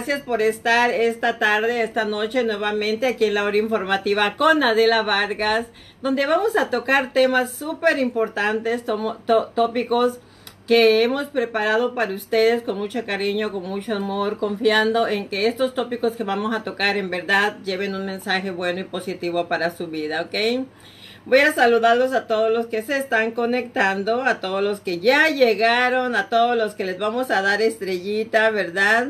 gracias por estar esta tarde, esta noche nuevamente aquí en la hora informativa con Adela Vargas, donde vamos a tocar temas súper importantes, tópicos que hemos preparado para ustedes con mucho cariño, con mucho amor, confiando en que estos tópicos que vamos a tocar en verdad lleven un mensaje bueno y positivo para su vida, ¿ok? Voy a saludarlos a todos los que se están conectando, a todos los que ya llegaron, a todos los que les vamos a dar estrellita, ¿verdad?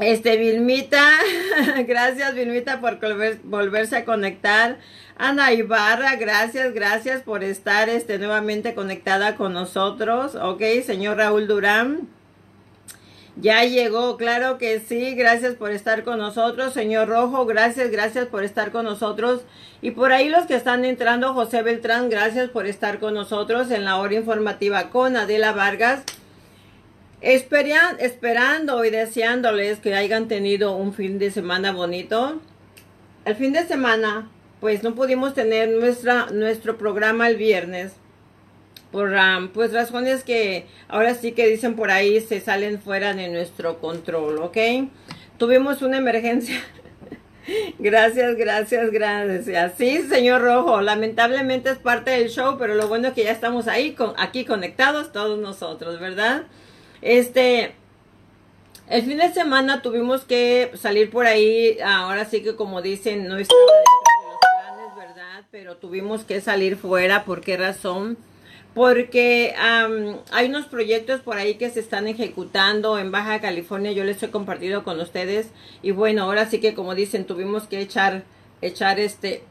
Este, Vilmita, gracias Vilmita por volverse a conectar. Ana Ibarra, gracias, gracias por estar este, nuevamente conectada con nosotros. Ok, señor Raúl Durán. Ya llegó, claro que sí, gracias por estar con nosotros, señor Rojo, gracias, gracias por estar con nosotros. Y por ahí los que están entrando, José Beltrán, gracias por estar con nosotros en la hora informativa con Adela Vargas. Esperando y deseándoles que hayan tenido un fin de semana bonito. El fin de semana, pues no pudimos tener nuestra, nuestro programa el viernes por pues razones que ahora sí que dicen por ahí se salen fuera de nuestro control, ¿ok? Tuvimos una emergencia. gracias, gracias, gracias. Sí, señor Rojo, lamentablemente es parte del show, pero lo bueno es que ya estamos ahí, con, aquí conectados todos nosotros, ¿verdad? Este, el fin de semana tuvimos que salir por ahí, ahora sí que como dicen, no estaba dentro de los planes, ¿verdad? Pero tuvimos que salir fuera, ¿por qué razón? porque hay unos proyectos por ahí que se están ejecutando en Baja California, yo les he compartido con ustedes y bueno, ahora sí que como dicen, tuvimos que echar, echar este,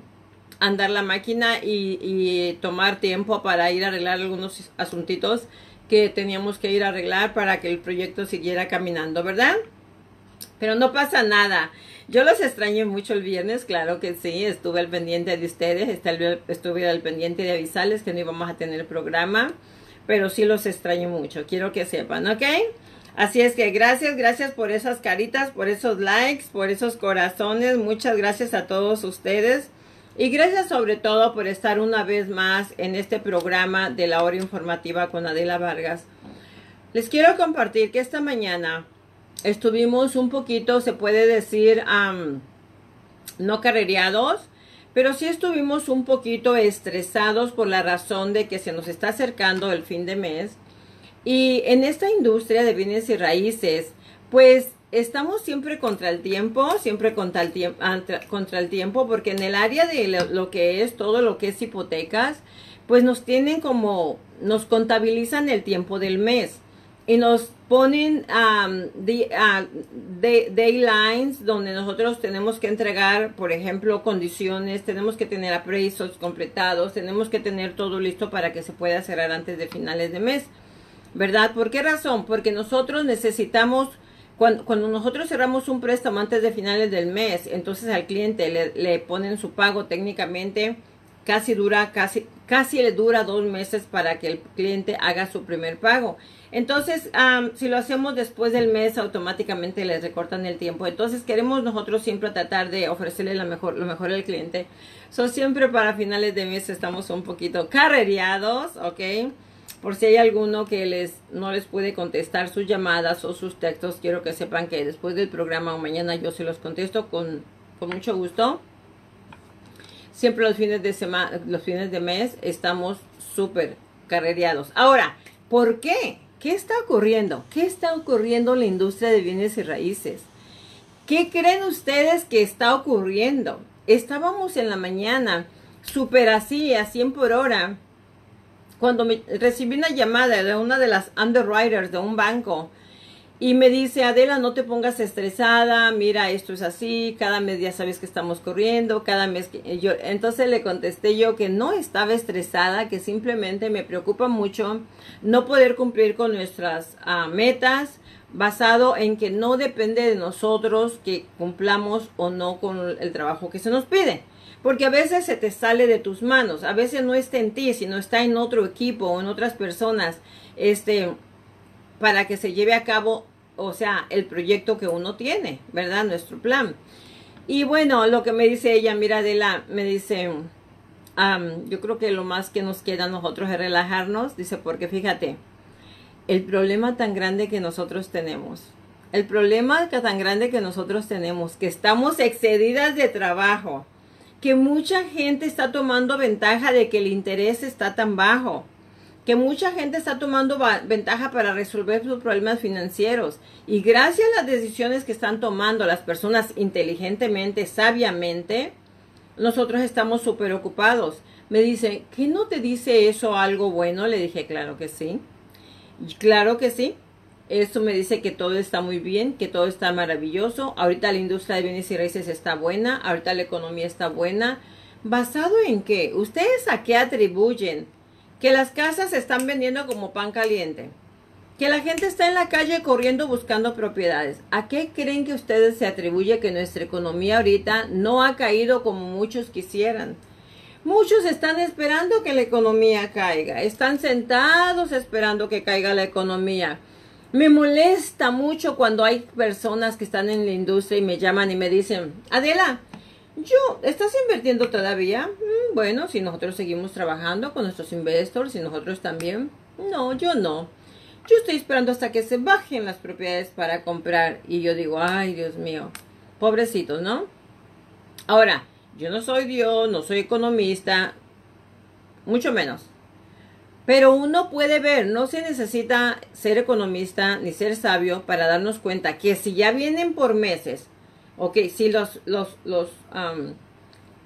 andar la máquina y tomar tiempo para ir a arreglar algunos asuntitos que teníamos que ir a arreglar para que el proyecto siguiera caminando, ¿verdad? Pero no pasa nada. Yo los extrañé mucho el viernes, claro que sí, estuve al pendiente de ustedes, estuve al pendiente de avisarles que no íbamos a tener programa, pero sí los extraño mucho, quiero que sepan, ¿ok? Así es que gracias, gracias por esas caritas, por esos likes, por esos corazones, muchas gracias a todos ustedes. Y gracias sobre todo por estar una vez más en este programa de la hora informativa con Adela Vargas. Les quiero compartir que esta mañana estuvimos un poquito, se puede decir, no carrereados, pero sí estuvimos un poquito estresados por la razón de que se nos está acercando el fin de mes. Y en esta industria de bienes y raíces, pues estamos siempre contra el tiempo, siempre contra el, tiempo, contra el tiempo, porque en el área de lo que es todo lo que es hipotecas, pues nos tienen como, nos contabilizan el tiempo del mes y nos ponen um, uh, donde nosotros tenemos que entregar, por ejemplo, condiciones, tenemos que tener appraisals completados, tenemos que tener todo listo para que se pueda cerrar antes de finales de mes, ¿verdad? ¿Por qué razón? Porque nosotros necesitamos, cuando, cuando nosotros cerramos un préstamo antes de finales del mes, entonces al cliente le, le ponen su pago técnicamente, casi dura, casi, casi le dura dos meses para que el cliente haga su primer pago. Entonces, si lo hacemos después del mes, automáticamente les recortan el tiempo. Entonces, queremos nosotros siempre tratar de ofrecerle lo mejor, lo mejor al cliente. So, siempre para finales de mes estamos un poquito carrereados, ¿ok? Por si hay alguno que les no les puede contestar sus llamadas o sus textos, quiero que sepan que después del programa o mañana yo se los contesto con, con mucho gusto. Siempre los fines de semana, los fines de mes estamos súper carrereados. Ahora, ¿por qué? ¿Qué está ocurriendo? ¿Qué está ocurriendo en la industria de bienes y raíces? ¿Qué creen ustedes que está ocurriendo? Estábamos en la mañana, súper así, a 100 por hora, cuando me, recibí una llamada de una de las underwriters de un banco y me dice, Adela, no te pongas estresada, mira, esto es así, cada mes ya sabes que estamos corriendo, cada mes que yo, entonces le contesté yo que no estaba estresada, que simplemente me preocupa mucho no poder cumplir con nuestras ah, metas, basado en que no depende de nosotros que cumplamos o no con el trabajo que se nos pide. Porque a veces se te sale de tus manos, a veces no está en ti, sino está en otro equipo o en otras personas, este, para que se lleve a cabo o sea, el proyecto que uno tiene, ¿verdad? Nuestro plan. Y bueno, lo que me dice ella, mira, Adela, me dice, yo creo que lo más que nos queda a nosotros es relajarnos, dice, porque fíjate, el problema tan grande que nosotros tenemos El problema tan grande que nosotros tenemos, que estamos excedidas de trabajo, que mucha gente está tomando ventaja de que el interés está tan bajo, que mucha gente está tomando ventaja para resolver sus problemas financieros. Y gracias a las decisiones que están tomando las personas inteligentemente, sabiamente, nosotros estamos súper ocupados. Me dice, ¿qué no te dice eso algo bueno? Le dije, claro que sí. Claro que sí. Esto me dice que todo está muy bien, que todo está maravilloso. Ahorita la industria de bienes y raíces está buena, ahorita la economía está buena. ¿Basado en qué? ¿Ustedes a qué atribuyen? Que las casas se están vendiendo como pan caliente. Que la gente está en la calle corriendo buscando propiedades. ¿A qué creen que ustedes se atribuye que nuestra economía ahorita no ha caído como muchos quisieran? Muchos están esperando que la economía caiga. Están sentados esperando que caiga la economía. Me molesta mucho cuando hay personas que están en la industria y me llaman y me dicen, Adela, yo, ¿estás invirtiendo todavía? Mm, bueno, si nosotros seguimos trabajando con nuestros investors y nosotros también. No, yo no. Yo estoy esperando hasta que se bajen las propiedades para comprar. Y yo digo, ay, Dios mío, pobrecitos, ¿no? Ahora, yo no soy Dios, no soy economista, mucho menos. Pero uno puede ver, no se necesita ser economista ni ser sabio para darnos cuenta que si ya vienen por meses, ok, si los, los, los,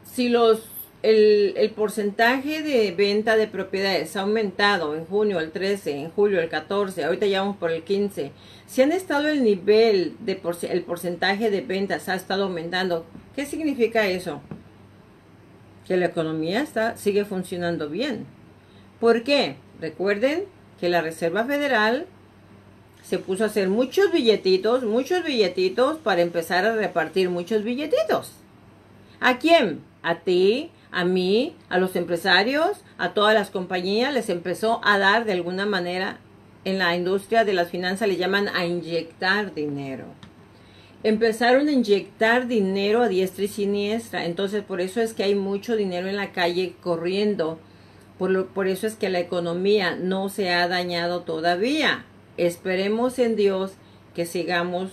si los, el, el, porcentaje de venta de propiedades ha aumentado en junio el 13, en julio el 14, ahorita ya vamos por el 15, si han estado el nivel de el porcentaje de ventas ha estado aumentando, ¿qué significa eso? Que la economía está, sigue funcionando bien. ¿Por qué? Recuerden que la Reserva Federal se puso a hacer muchos billetitos, muchos billetitos para empezar a repartir muchos billetitos. ¿A quién? A ti, a mí, a los empresarios, a todas las compañías, les empezó a dar de alguna manera en la industria de las finanzas le llaman a inyectar dinero. Empezaron a inyectar dinero a diestra y siniestra. Entonces por eso es que hay mucho dinero en la calle corriendo por, eso es que la economía no se ha dañado todavía. Esperemos en Dios que sigamos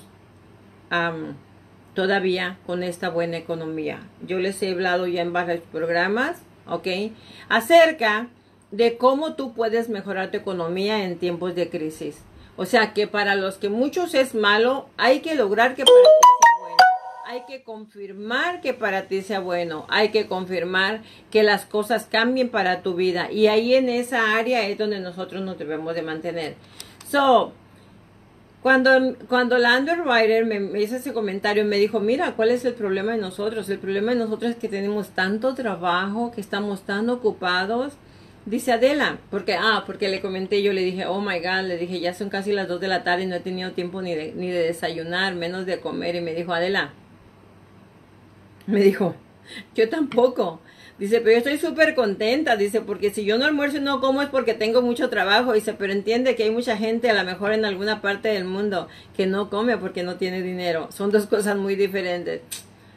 todavía con esta buena economía. Yo les he hablado ya en varios programas, ¿ok? Acerca de cómo tú puedes mejorar tu economía en tiempos de crisis. O sea que para los que muchos es malo, hay que lograr que para hay que confirmar que para ti sea bueno, hay que confirmar que las cosas cambien para tu vida y ahí en esa área es donde nosotros nos debemos de mantener. So, cuando, cuando la underwriter me, hizo ese comentario, me dijo, mira, ¿cuál es el problema de nosotros? El problema de nosotros es que tenemos tanto trabajo, que estamos tan ocupados. Dice Adela, porque, ah, porque le comenté, yo le dije, oh my God, le dije, ya son casi las 2 de la tarde y no he tenido tiempo ni de, ni de desayunar, menos de comer. Y me dijo, Adela, me dijo, yo tampoco. Dice, pero yo estoy súper contenta. Dice, porque si yo no almuerzo y no como es porque tengo mucho trabajo. Dice, pero entiende que hay mucha gente, a lo mejor en alguna parte del mundo, que no come porque no tiene dinero. Son dos cosas muy diferentes.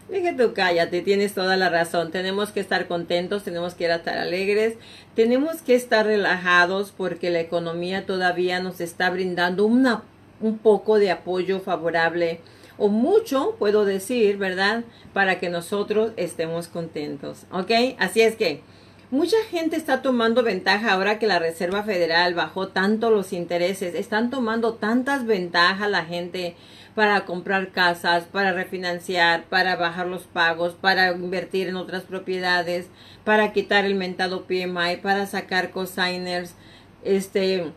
Dije tú cállate, tienes toda la razón. Tenemos que estar contentos, tenemos que estar alegres, tenemos que estar relajados porque la economía todavía nos está brindando una, un poco de apoyo favorable o mucho, puedo decir, ¿verdad? Para que nosotros estemos contentos, ¿ok? Así es que mucha gente está tomando ventaja ahora que la Reserva Federal bajó tanto los intereses, están tomando tantas ventajas la gente para comprar casas, para refinanciar, para bajar los pagos, para invertir en otras propiedades, para quitar el mentado PMI, para sacar cosigners, este,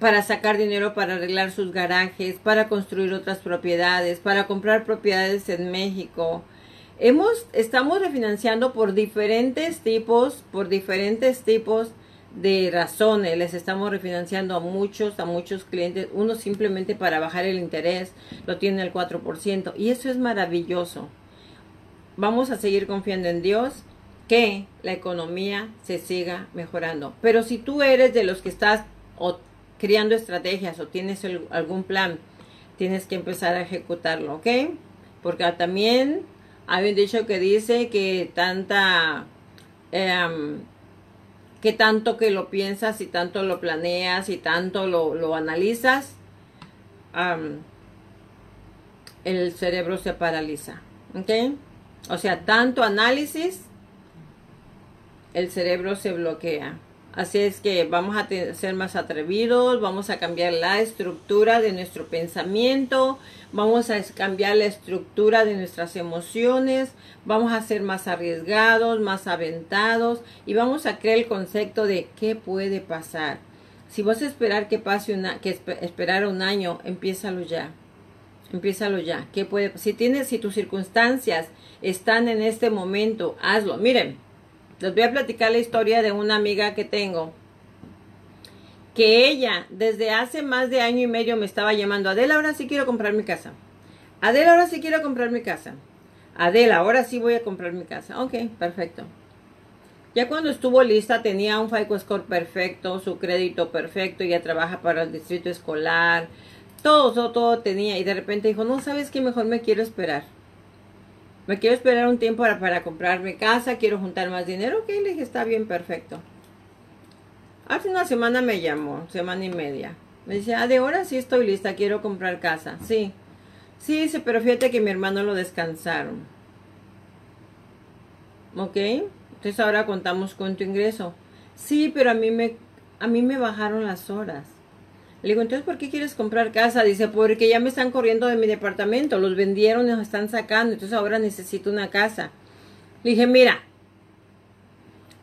para sacar dinero para arreglar sus garajes, para construir otras propiedades, para comprar propiedades en México. Hemos, estamos refinanciando por diferentes tipos, por diferentes tipos de razones. Les estamos refinanciando a muchos, a muchos clientes. Uno simplemente para bajar el interés, lo tiene el 4%. Y eso es maravilloso. Vamos a seguir confiando en Dios que la economía se siga mejorando. Pero si tú eres de los que estás creando estrategias o tienes algún plan, tienes que empezar a ejecutarlo, ¿ok? Porque también hay un dicho que dice que tanta, em, que tanto que lo piensas y tanto lo planeas y tanto lo, lo analizas, el cerebro se paraliza. ¿Ok? O sea, tanto análisis, el cerebro se bloquea. Así es que vamos a ser más atrevidos, vamos a cambiar la estructura de nuestro pensamiento, vamos a cambiar la estructura de nuestras emociones, vamos a ser más arriesgados, más aventados y vamos a crear el concepto de qué puede pasar. Si vas a esperar que pase una, que esperar un año, empiézalo ya. Empiézalo ya. ¿Qué puede? Si tienes, si tus circunstancias están en este momento, hazlo. Miren, les voy a platicar la historia de una amiga que tengo. Que ella desde hace más de año y medio me estaba llamando. Adela, ahora sí quiero comprar mi casa. Adela, ahora sí quiero comprar mi casa. Adela, ahora sí voy a comprar mi casa. Ok, perfecto. Ya cuando estuvo lista tenía un FICO score perfecto, su crédito perfecto, ya trabaja para el distrito escolar, todo, todo, todo tenía. Y de repente dijo, no, ¿sabes qué? Mejor me quiero esperar. Me quiero esperar un tiempo para, para comprarme casa, quiero juntar más dinero. Ok, le dije, está bien, perfecto. Hace una semana me llamó, semana y media. Me dice, ah, de ahora sí estoy lista, quiero comprar casa. Sí. Sí, dice, pero fíjate que mi hermano lo descansaron. ¿Ok? Entonces ahora contamos con tu ingreso. Sí, pero a mí me, a mí me bajaron las horas. Le digo, entonces, ¿por qué quieres comprar casa? Dice, porque ya me están corriendo de mi departamento, los vendieron y nos están sacando, entonces ahora necesito una casa. Le dije, mira,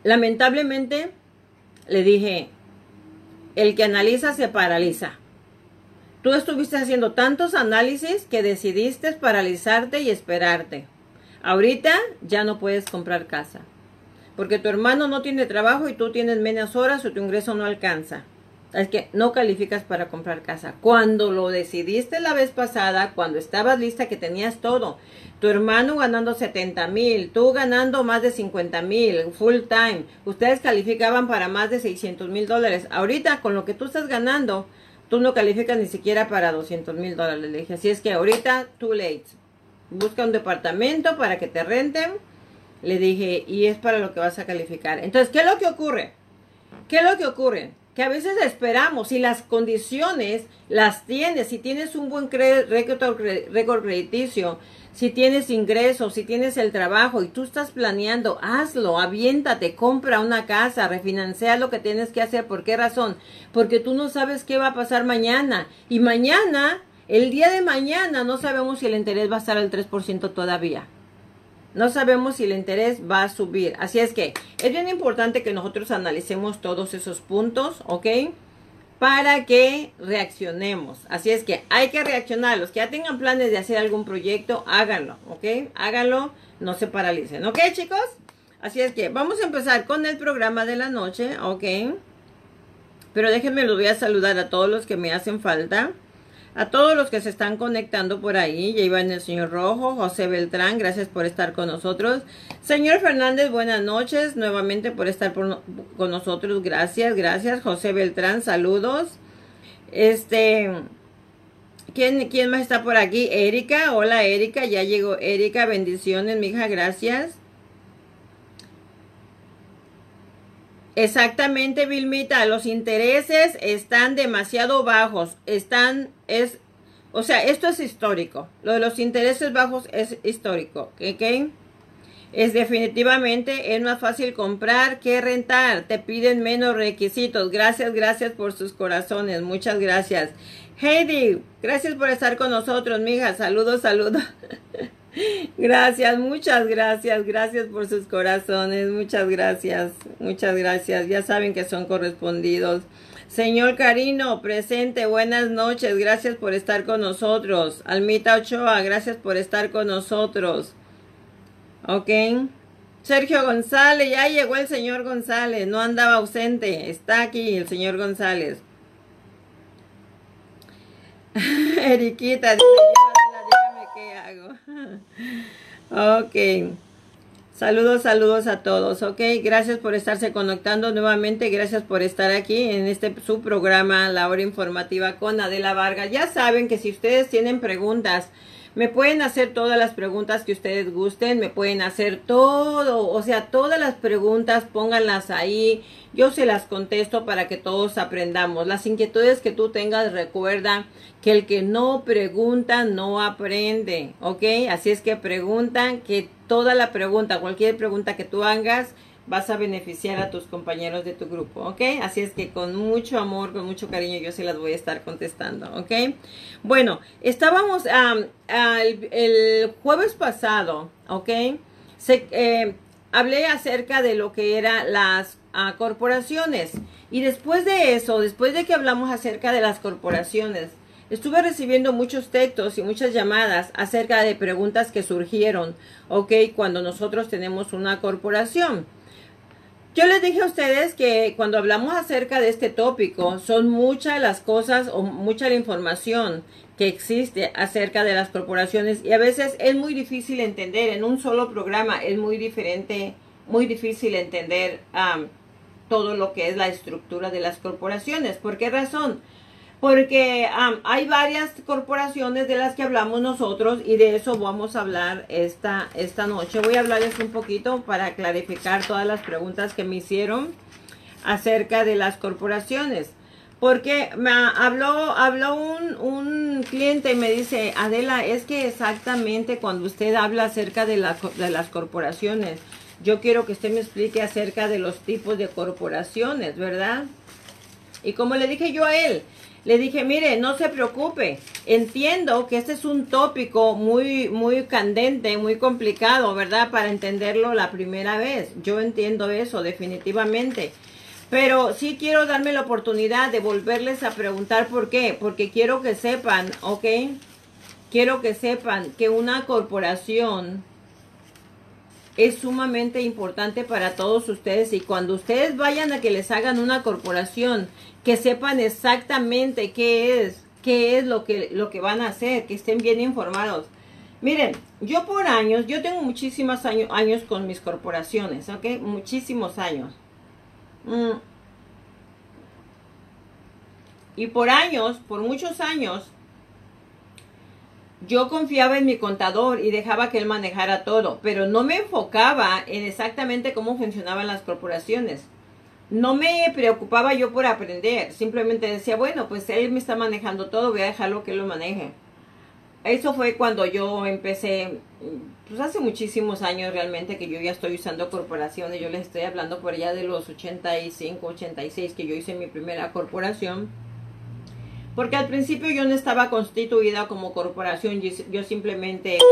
lamentablemente, le dije, el que analiza se paraliza. Tú estuviste haciendo tantos análisis que decidiste paralizarte y esperarte. Ahorita ya no puedes comprar casa. Porque tu hermano no tiene trabajo y tú tienes menos horas o tu ingreso no alcanza es que no calificas para comprar casa. Cuando lo decidiste la vez pasada, cuando estabas lista que tenías todo, tu hermano ganando 70 mil, tú ganando más de 50 mil, full time, ustedes calificaban para más de 600 mil dólares. Ahorita con lo que tú estás ganando, tú no calificas ni siquiera para 200 mil dólares. Le dije, así es que ahorita, too late. Busca un departamento para que te renten. Le dije, y es para lo que vas a calificar. Entonces, ¿qué es lo que ocurre? ¿Qué es lo que ocurre? Que a veces esperamos, si las condiciones las tienes, si tienes un buen récord crediticio, si tienes ingresos, si tienes el trabajo y tú estás planeando, hazlo, aviéntate, compra una casa, refinancia lo que tienes que hacer. ¿Por qué razón? Porque tú no sabes qué va a pasar mañana. Y mañana, el día de mañana, no sabemos si el interés va a estar al 3% todavía. No sabemos si el interés va a subir. Así es que es bien importante que nosotros analicemos todos esos puntos, ¿ok? Para que reaccionemos. Así es que hay que reaccionar. Los que ya tengan planes de hacer algún proyecto, háganlo, ¿ok? Háganlo, no se paralicen, ¿ok chicos? Así es que vamos a empezar con el programa de la noche, ¿ok? Pero déjenme, los voy a saludar a todos los que me hacen falta. A todos los que se están conectando por ahí, ya iba en el señor Rojo, José Beltrán, gracias por estar con nosotros. Señor Fernández, buenas noches, nuevamente por estar con nosotros, gracias, gracias. José Beltrán, saludos. Este, ¿quién, ¿quién más está por aquí? Erika, hola Erika, ya llegó Erika, bendiciones, mija, gracias. Exactamente, Vilmita, los intereses están demasiado bajos, están, es, o sea, esto es histórico, lo de los intereses bajos es histórico, ¿ok? Es definitivamente, es más fácil comprar que rentar, te piden menos requisitos, gracias, gracias por sus corazones, muchas gracias. Heidi, gracias por estar con nosotros, mija, saludos, saludos. Gracias, muchas gracias, gracias por sus corazones, muchas gracias, muchas gracias, ya saben que son correspondidos. Señor Carino, presente, buenas noches, gracias por estar con nosotros. Almita Ochoa, gracias por estar con nosotros. Ok. Sergio González, ya llegó el señor González, no andaba ausente, está aquí el señor González. Eriquita, ¿qué ok. Saludos, saludos a todos, ok. Gracias por estarse conectando nuevamente. Gracias por estar aquí en este su programa, La Hora Informativa con Adela Vargas. Ya saben que si ustedes tienen preguntas Me pueden hacer todas las preguntas que ustedes gusten, me pueden hacer todo, o sea, todas las preguntas, pónganlas ahí, yo se las contesto para que todos aprendamos. Las inquietudes que tú tengas, recuerda que el que no pregunta no aprende, ¿ok? Así es que preguntan, que toda la pregunta, cualquier pregunta que tú hagas, vas a beneficiar a tus compañeros de tu grupo, ¿ok? Así es que con mucho amor, con mucho cariño, yo se las voy a estar contestando, ¿ok? Bueno, estábamos el jueves pasado, ¿ok? Se, eh, hablé acerca de lo que eran las ah, corporaciones y después de eso, después de que hablamos acerca de las corporaciones, Estuve recibiendo muchos textos y muchas llamadas acerca de preguntas que surgieron, ¿ok? Cuando nosotros tenemos una corporación. Yo les dije a ustedes que cuando hablamos acerca de este tópico, son muchas las cosas o mucha la información que existe acerca de las corporaciones y a veces es muy difícil entender en un solo programa, es muy diferente, muy difícil entender todo lo que es la estructura de las corporaciones. ¿Por qué razón? Porque hay varias corporaciones de las que hablamos nosotros y de eso vamos a hablar esta, esta noche. Voy a hablarles un poquito para clarificar todas las preguntas que me hicieron acerca de las corporaciones. Porque me habló, habló un, un cliente y me dice, Adela, es que exactamente cuando usted habla acerca de, la, de las corporaciones, yo quiero que usted me explique acerca de los tipos de corporaciones, ¿verdad? Y como le dije yo a él, le dije, mire, no se preocupe. Entiendo que este es un tópico muy, muy candente, muy complicado, ¿verdad? Para entenderlo la primera vez. Yo entiendo eso, definitivamente. Pero sí quiero darme la oportunidad de volverles a preguntar por qué. Porque quiero que sepan, ¿ok? Quiero que sepan que una corporación es sumamente importante para todos ustedes y cuando ustedes vayan a que les hagan una corporación, que sepan exactamente qué es, qué es lo que, lo que van a hacer, que estén bien informados. Miren, yo por años, yo tengo muchísimos años, años con mis corporaciones, ¿ok? Muchísimos años. Mm. Y por años, por muchos años, yo confiaba en mi contador y dejaba que él manejara todo, pero no me enfocaba en exactamente cómo funcionaban las corporaciones. No me preocupaba yo por aprender, simplemente decía, bueno, pues él me está manejando todo, voy a dejarlo que él lo maneje. Eso fue cuando yo empecé, pues hace muchísimos años realmente que yo ya estoy usando corporaciones, yo les estoy hablando por allá de los 85, 86 que yo hice mi primera corporación porque al principio yo no estaba constituida como corporación, yo simplemente era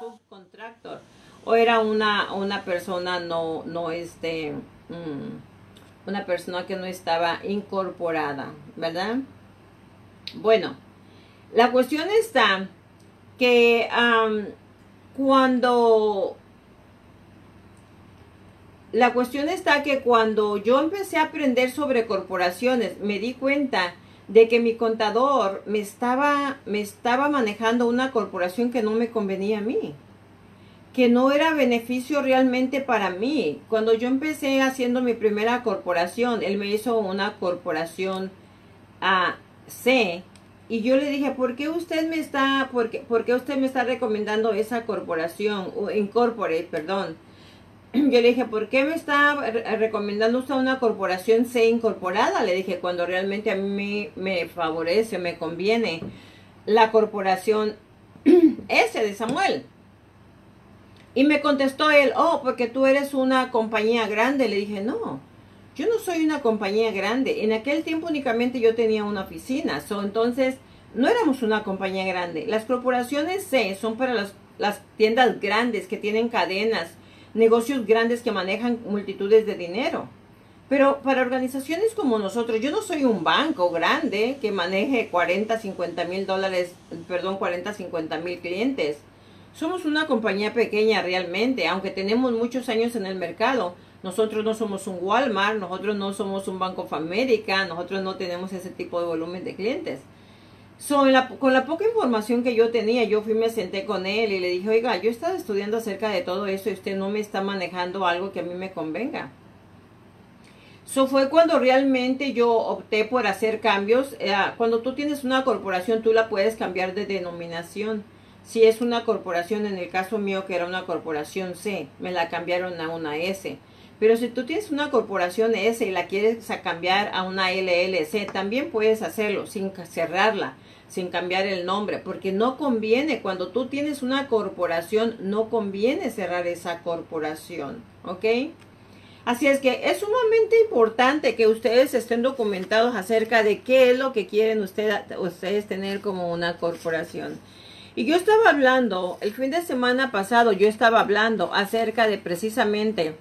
subcontractor o era una, una persona no, no este, mm, una persona que no estaba incorporada, ¿verdad? Bueno, la cuestión está que cuando la cuestión está que cuando yo empecé a aprender sobre corporaciones, me di cuenta de que mi contador me estaba, me estaba manejando una corporación que no me convenía a mí, que no era beneficio realmente para mí. Cuando yo empecé haciendo mi primera corporación, él me hizo una corporación A C y yo le dije, ¿por qué usted me está, por qué usted me está recomendando esa corporación, o incorporate, perdón? yo le dije, ¿por qué me está recomendando usted una corporación C incorporada? Le dije, cuando realmente a mí me favorece, me conviene la corporación S de Samuel. Y me contestó él, oh, porque tú eres una compañía grande. Le dije, no, yo no soy una compañía grande. En aquel tiempo únicamente yo tenía una oficina. So, entonces, no éramos una compañía grande. Las corporaciones C son para las, las tiendas grandes que tienen cadenas negocios grandes que manejan multitudes de dinero. Pero para organizaciones como nosotros, yo no soy un banco grande que maneje 40, 50 mil dólares, perdón, 40, 50 mil clientes. Somos una compañía pequeña realmente, aunque tenemos muchos años en el mercado. Nosotros no somos un Walmart, nosotros no somos un Banco of America, nosotros no tenemos ese tipo de volumen de clientes con la poca información que yo tenía, yo fui, me senté con él y le dije, oiga, yo he estado estudiando acerca de todo eso y usted no me está manejando algo que a mí me convenga. Eso fue cuando realmente yo opté por hacer cambios. Eh, cuando tú tienes una corporación, tú la puedes cambiar de denominación. Si es una corporación, en el caso mío que era una corporación C, me la cambiaron a una S. Pero si tú tienes una corporación S y la quieres cambiar a una LLC, también puedes hacerlo sin cerrarla, sin cambiar el nombre, porque no conviene, cuando tú tienes una corporación, no conviene cerrar esa corporación, ¿ok? Así es que es sumamente importante que ustedes estén documentados acerca de qué es lo que quieren ustedes tener como una corporación. Y yo estaba hablando, el fin de semana pasado yo estaba hablando acerca de precisamente,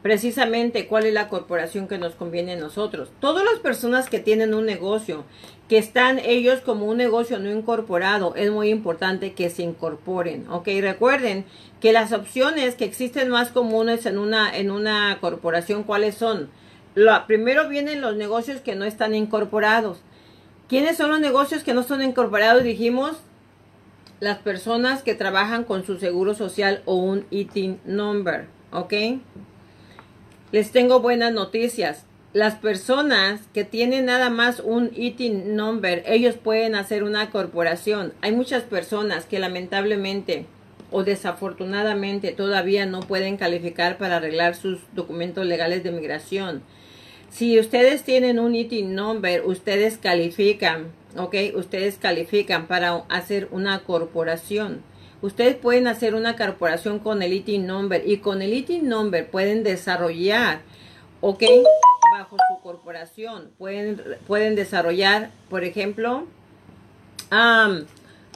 precisamente cuál es la corporación que nos conviene a nosotros. Todas las personas que tienen un negocio, que están ellos como un negocio no incorporado, es muy importante que se incorporen, ¿ok? Recuerden que las opciones que existen más comunes en una, en una corporación, ¿cuáles son? Lo, primero vienen los negocios que no están incorporados. ¿Quiénes son los negocios que no son incorporados? Dijimos, las personas que trabajan con su seguro social o un ITIN number, ¿ok? Les tengo buenas noticias. Las personas que tienen nada más un ITIN number, ellos pueden hacer una corporación. Hay muchas personas que lamentablemente o desafortunadamente todavía no pueden calificar para arreglar sus documentos legales de migración si ustedes tienen un ITIN number, ustedes califican, ¿ok? Ustedes califican para hacer una corporación. Ustedes pueden hacer una corporación con el ITIN number y con el ITIN number pueden desarrollar, ¿ok? Bajo su corporación. Pueden, pueden desarrollar, por ejemplo,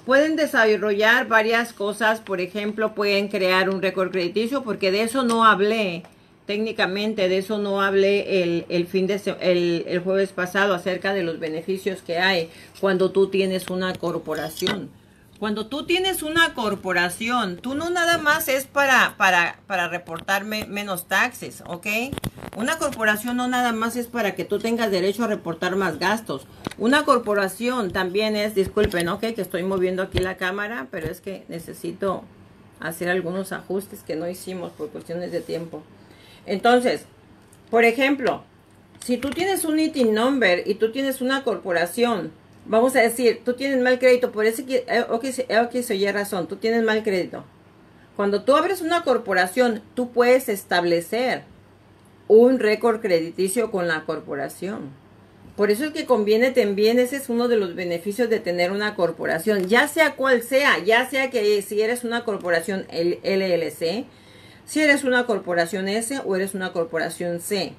pueden desarrollar varias cosas. Por ejemplo, pueden crear un récord crediticio porque de eso no hablé técnicamente de eso no hablé el, el fin de el, el, jueves pasado acerca de los beneficios que hay cuando tú tienes una corporación. Cuando tú tienes una corporación, tú no nada más es para, para, para reportarme menos taxes, ¿ok? Una corporación no nada más es para que tú tengas derecho a reportar más gastos. Una corporación también es, disculpen, ¿ok? Que estoy moviendo aquí la cámara, pero es que necesito hacer algunos ajustes que no hicimos por cuestiones de tiempo. Entonces, por ejemplo, si tú tienes un ITIN number y tú tienes una corporación, vamos a decir, tú tienes mal crédito, por ese que, eh, okay se oye razón, tú tienes mal crédito. Cuando tú abres una corporación, tú puedes establecer un récord crediticio con la corporación. Por eso es que conviene también, ese es uno de los beneficios de tener una corporación, ya sea cual sea, ya sea que si eres una corporación LLC, si eres una corporación S o eres una corporación C.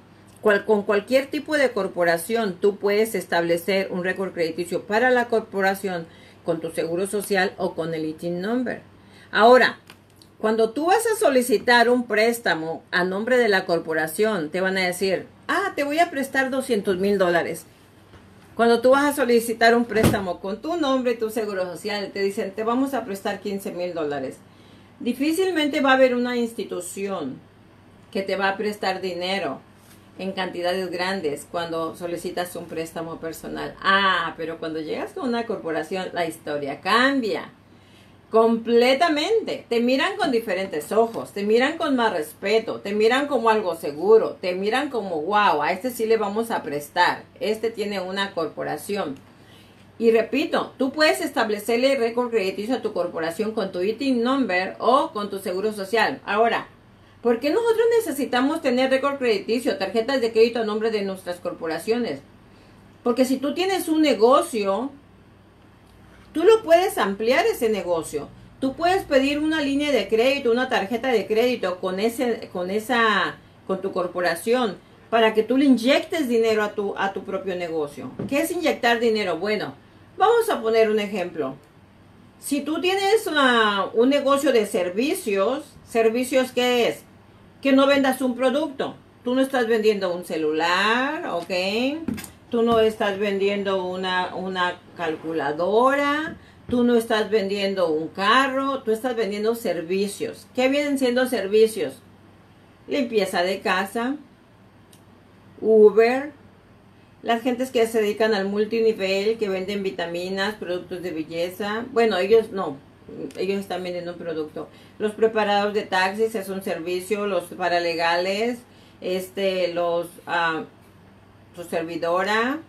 con cualquier tipo de corporación tú puedes establecer un récord crediticio para la corporación con tu seguro social o con el ITIN number. Ahora, cuando tú vas a solicitar un préstamo a nombre de la corporación, te van a decir, ah, te voy a prestar 200 mil dólares. Cuando tú vas a solicitar un préstamo con tu nombre y tu seguro social, te dicen, te vamos a prestar 15 mil dólares. Difícilmente va a haber una institución que te va a prestar dinero en cantidades grandes cuando solicitas un préstamo personal. Ah, pero cuando llegas con una corporación, la historia cambia completamente. Te miran con diferentes ojos, te miran con más respeto, te miran como algo seguro, te miran como, wow, a este sí le vamos a prestar, este tiene una corporación. Y repito, tú puedes establecerle récord crediticio a tu corporación con tu ITIN number o con tu seguro social. Ahora, ¿por qué nosotros necesitamos tener récord crediticio, tarjetas de crédito a nombre de nuestras corporaciones? Porque si tú tienes un negocio, tú lo puedes ampliar ese negocio. Tú puedes pedir una línea de crédito, una tarjeta de crédito con ese, con esa, con tu corporación para que tú le inyectes dinero a tu, a tu propio negocio. ¿Qué es inyectar dinero? Bueno, Vamos a poner un ejemplo. Si tú tienes un negocio de servicios, ¿servicios qué es? Que no vendas un producto. Tú no estás vendiendo un celular, ¿ok? Tú no estás vendiendo una, una calculadora, tú no estás vendiendo un carro, tú estás vendiendo servicios. ¿Qué vienen siendo servicios? Limpieza de casa, Uber, las gentes que se dedican al multinivel, que venden vitaminas, productos de belleza, bueno, ellos no, ellos están vendiendo un producto. Los preparados de taxis es un servicio, los paralegales, este, los, ah, su servidora.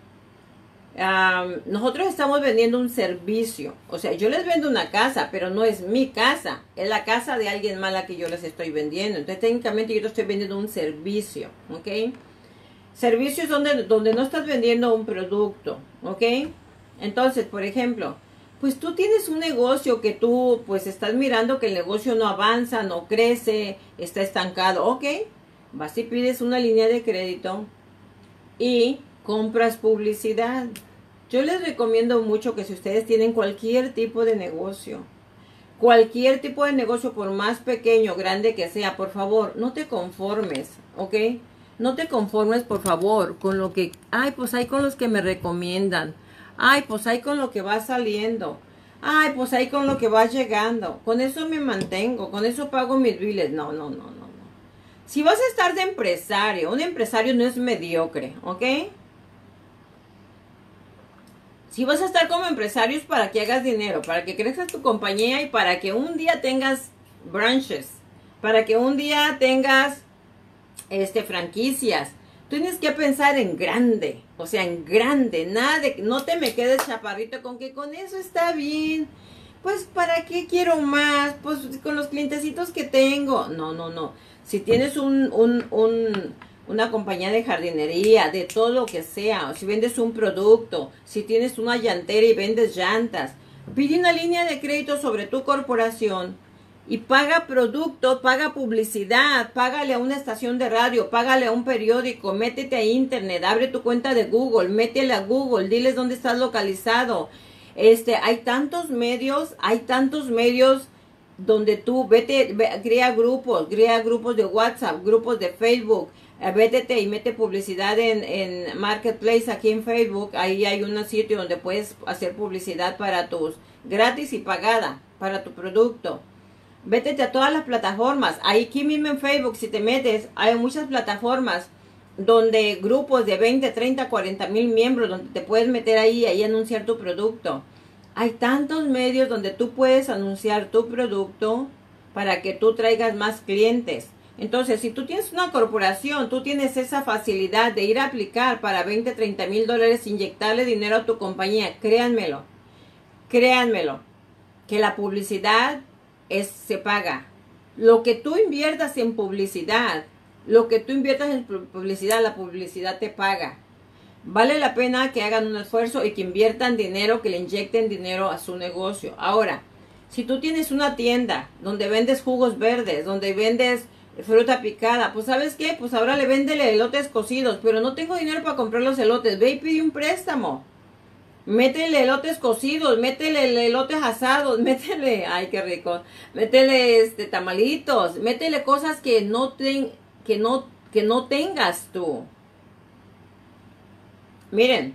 Ah, nosotros estamos vendiendo un servicio. O sea, yo les vendo una casa, pero no es mi casa. Es la casa de alguien más la que yo les estoy vendiendo. Entonces, técnicamente yo te estoy vendiendo un servicio. ¿Ok? Servicios donde, donde no estás vendiendo un producto. ¿Ok? Entonces, por ejemplo, pues tú tienes un negocio que tú pues estás mirando que el negocio no avanza, no crece, está estancado. Ok, vas y pides una línea de crédito y compras publicidad. Yo les recomiendo mucho que si ustedes tienen cualquier tipo de negocio, cualquier tipo de negocio, por más pequeño o grande que sea, por favor, no te conformes, ¿ok? No te conformes, por favor, con lo que, ay, pues hay con los que me recomiendan. Ay, pues ahí con lo que va saliendo. Ay, pues ahí con lo que va llegando. Con eso me mantengo, con eso pago mis biles. No, no, no, no, no. Si vas a estar de empresario, un empresario no es mediocre, ¿ok? Si vas a estar como empresario es para que hagas dinero, para que crezcas tu compañía y para que un día tengas branches, para que un día tengas este franquicias, tienes que pensar en grande, o sea, en grande, nada de, no te me quedes chaparrito con que con eso está bien. Pues, ¿para qué quiero más? Pues con los clientecitos que tengo. No, no, no. Si tienes un, un, un, una compañía de jardinería, de todo lo que sea, o si vendes un producto, si tienes una llantera y vendes llantas, pide una línea de crédito sobre tu corporación y paga producto, paga publicidad, págale a una estación de radio, págale a un periódico, métete a internet, abre tu cuenta de Google, métele a Google, diles dónde estás localizado. Este, hay tantos medios, hay tantos medios donde tú vete, crea grupos, crea grupos de WhatsApp, grupos de Facebook, eh, vétete y mete publicidad en, en Marketplace aquí en Facebook, ahí hay un sitio donde puedes hacer publicidad para tus gratis y pagada para tu producto. Vétete a todas las plataformas. Ahí aquí mismo en Facebook, si te metes, hay muchas plataformas donde grupos de 20, 30, 40 mil miembros, donde te puedes meter ahí y ahí anunciar tu producto. Hay tantos medios donde tú puedes anunciar tu producto para que tú traigas más clientes. Entonces, si tú tienes una corporación, tú tienes esa facilidad de ir a aplicar para 20, 30 mil dólares, inyectarle dinero a tu compañía, créanmelo, créanmelo, que la publicidad es, se paga. Lo que tú inviertas en publicidad, lo que tú inviertas en publicidad, la publicidad te paga. Vale la pena que hagan un esfuerzo y que inviertan dinero, que le inyecten dinero a su negocio. Ahora, si tú tienes una tienda donde vendes jugos verdes, donde vendes fruta picada, pues sabes qué, pues ahora le véndele elotes cocidos, pero no tengo dinero para comprar los elotes, ve y pide un préstamo. Métele elotes cocidos, métele elotes asados, métele, ay qué rico, métele este tamalitos, métele cosas que no ten, que no que no tengas tú. Miren,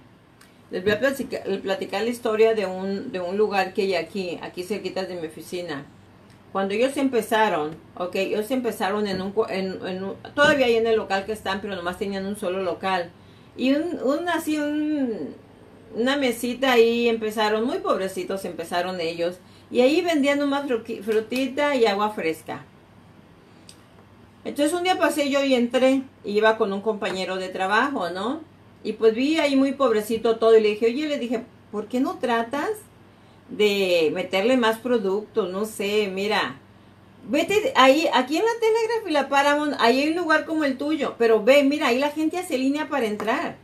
les voy a platicar, la historia de un, de un lugar que hay aquí, aquí cerquita de mi oficina. Cuando ellos empezaron, ok, ellos empezaron en un, en, en todavía hay en el local que están, pero nomás tenían un solo local. Y un, un así, un, una mesita ahí empezaron, muy pobrecitos empezaron ellos, y ahí vendían más frutita y agua fresca. Entonces un día pasé yo y entré, y iba con un compañero de trabajo, ¿no? Y pues vi ahí muy pobrecito todo, y le dije, oye, le dije, ¿por qué no tratas de meterle más productos? No sé, mira, vete ahí, aquí en la Telegraph y la Paramount, ahí hay un lugar como el tuyo, pero ve, mira, ahí la gente hace línea para entrar.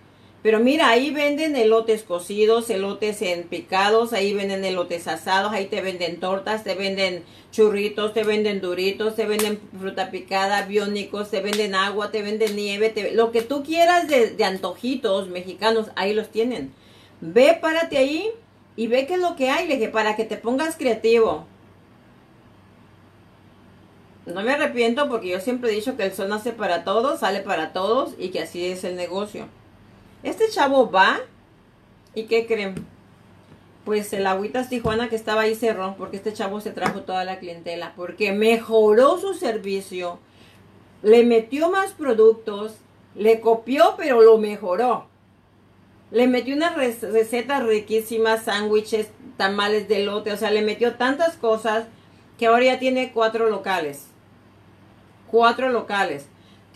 Pero mira, ahí venden elotes cocidos, elotes en picados, ahí venden elotes asados, ahí te venden tortas, te venden churritos, te venden duritos, te venden fruta picada, biónicos, te venden agua, te venden nieve, lo que tú quieras de, de antojitos mexicanos, ahí los tienen. Ve, párate ahí y ve qué es lo que hay, le dije, para que te pongas creativo. No me arrepiento porque yo siempre he dicho que el sol nace para todos, sale para todos y que así es el negocio. Este chavo va y ¿qué creen? Pues el Agüitas Tijuana que estaba ahí cerró porque este chavo se trajo toda la clientela porque mejoró su servicio, le metió más productos, le copió pero lo mejoró. Le metió unas recetas riquísimas, sándwiches, tamales de lote, o sea, le metió tantas cosas que ahora ya tiene cuatro locales. Cuatro locales.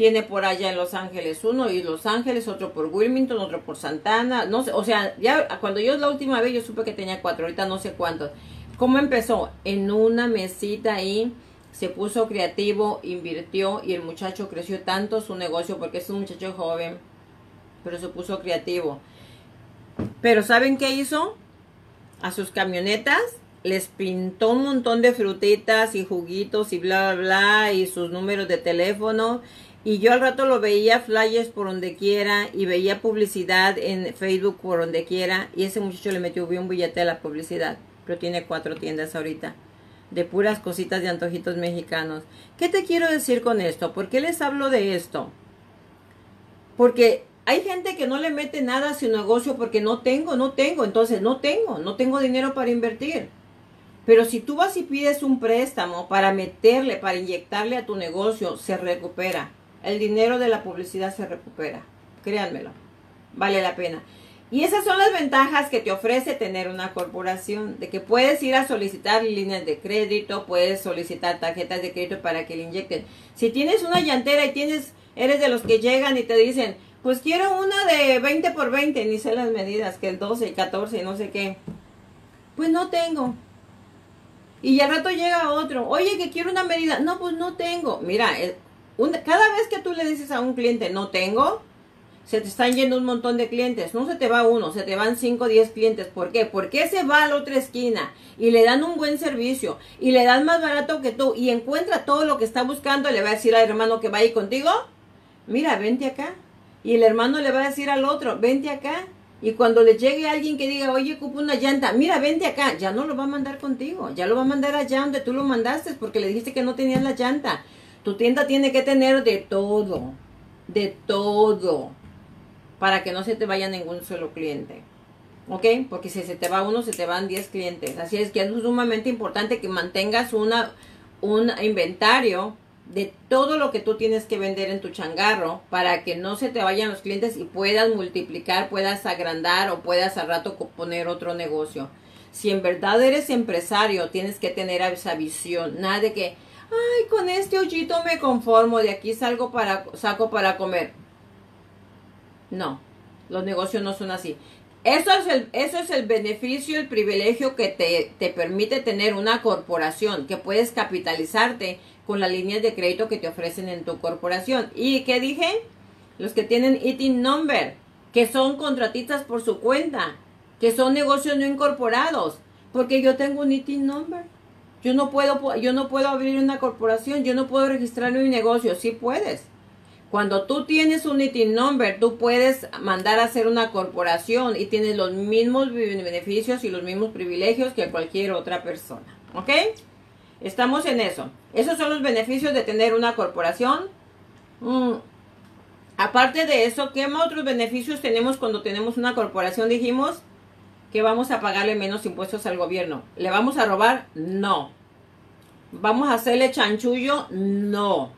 Tiene por allá en Los Ángeles uno y Los Ángeles, otro por Wilmington, otro por Santana, no sé, o sea, ya cuando yo la última vez yo supe que tenía cuatro, ahorita no sé cuántos. ¿Cómo empezó? En una mesita ahí, se puso creativo, invirtió y el muchacho creció tanto su negocio porque es un muchacho joven, pero se puso creativo. Pero ¿saben qué hizo? A sus camionetas les pintó un montón de frutitas y juguitos y bla, bla, bla, y sus números de teléfono. Y yo al rato lo veía flyers por donde quiera y veía publicidad en Facebook por donde quiera. Y ese muchacho le metió un billete a la publicidad. Pero tiene cuatro tiendas ahorita. De puras cositas de antojitos mexicanos. ¿Qué te quiero decir con esto? ¿Por qué les hablo de esto? Porque hay gente que no le mete nada a su negocio porque no tengo, no tengo. Entonces no tengo, no tengo dinero para invertir. Pero si tú vas y pides un préstamo para meterle, para inyectarle a tu negocio, se recupera. El dinero de la publicidad se recupera. Créanmelo. Vale la pena. Y esas son las ventajas que te ofrece tener una corporación, de que puedes ir a solicitar líneas de crédito, puedes solicitar tarjetas de crédito para que le inyecten. Si tienes una llantera y tienes, eres de los que llegan y te dicen, pues quiero una de 20 por 20, ni sé las medidas, que el 12 y 14 y no sé qué. Pues no tengo. Y al rato llega otro, oye, que quiero una medida. No, pues no tengo. Mira, cada vez que tú le dices a un cliente, no tengo, se te están yendo un montón de clientes. No se te va uno, se te van 5 o 10 clientes. ¿Por qué? Porque se va a la otra esquina y le dan un buen servicio y le dan más barato que tú y encuentra todo lo que está buscando. Le va a decir al hermano que va ahí contigo, mira, vente acá. Y el hermano le va a decir al otro, vente acá. Y cuando le llegue alguien que diga, oye, ocupo una llanta, mira, vente acá, ya no lo va a mandar contigo, ya lo va a mandar allá donde tú lo mandaste porque le dijiste que no tenías la llanta. Tu tienda tiene que tener de todo, de todo, para que no se te vaya ningún solo cliente. ¿Ok? Porque si se te va uno, se te van 10 clientes. Así es que es sumamente importante que mantengas una, un inventario de todo lo que tú tienes que vender en tu changarro para que no se te vayan los clientes y puedas multiplicar, puedas agrandar o puedas al rato poner otro negocio. Si en verdad eres empresario, tienes que tener esa visión, nada de que, ay, con este hoyito me conformo, de aquí salgo para, saco para comer. No, los negocios no son así. Eso es el, eso es el beneficio, el privilegio que te, te permite tener una corporación, que puedes capitalizarte con las líneas de crédito que te ofrecen en tu corporación. ¿Y qué dije? Los que tienen eating number, que son contratistas por su cuenta, que son negocios no incorporados, porque yo tengo un eating number. Yo no puedo, yo no puedo abrir una corporación, yo no puedo registrar mi negocio. Sí puedes. Cuando tú tienes un eating number, tú puedes mandar a hacer una corporación y tienes los mismos beneficios y los mismos privilegios que cualquier otra persona. ¿Ok? Estamos en eso. Esos son los beneficios de tener una corporación. Mm. Aparte de eso, ¿qué otros beneficios tenemos cuando tenemos una corporación? Dijimos que vamos a pagarle menos impuestos al gobierno. ¿Le vamos a robar? No. ¿Vamos a hacerle chanchullo? No.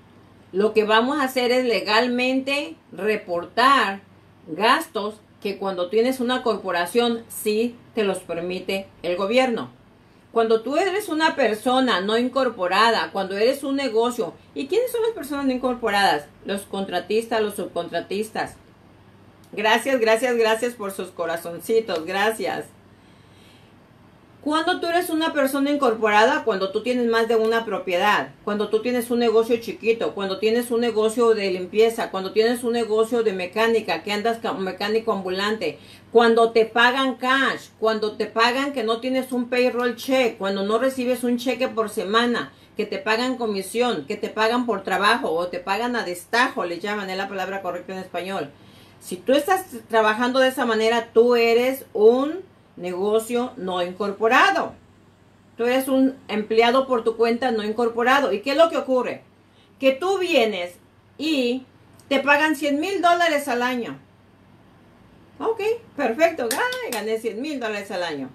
Lo que vamos a hacer es legalmente reportar gastos que cuando tienes una corporación sí te los permite el gobierno. Cuando tú eres una persona no incorporada, cuando eres un negocio, ¿y quiénes son las personas no incorporadas? Los contratistas, los subcontratistas. Gracias, gracias, gracias por sus corazoncitos, gracias. Cuando tú eres una persona incorporada, cuando tú tienes más de una propiedad, cuando tú tienes un negocio chiquito, cuando tienes un negocio de limpieza, cuando tienes un negocio de mecánica, que andas como mecánico ambulante, cuando te pagan cash, cuando te pagan que no tienes un payroll check, cuando no recibes un cheque por semana, que te pagan comisión, que te pagan por trabajo o te pagan a destajo, le llaman, es la palabra correcta en español. Si tú estás trabajando de esa manera, tú eres un negocio no incorporado. Tú eres un empleado por tu cuenta no incorporado. ¿Y qué es lo que ocurre? Que tú vienes y te pagan 100 mil dólares al año. Ok, perfecto. gané 100 mil dólares al año.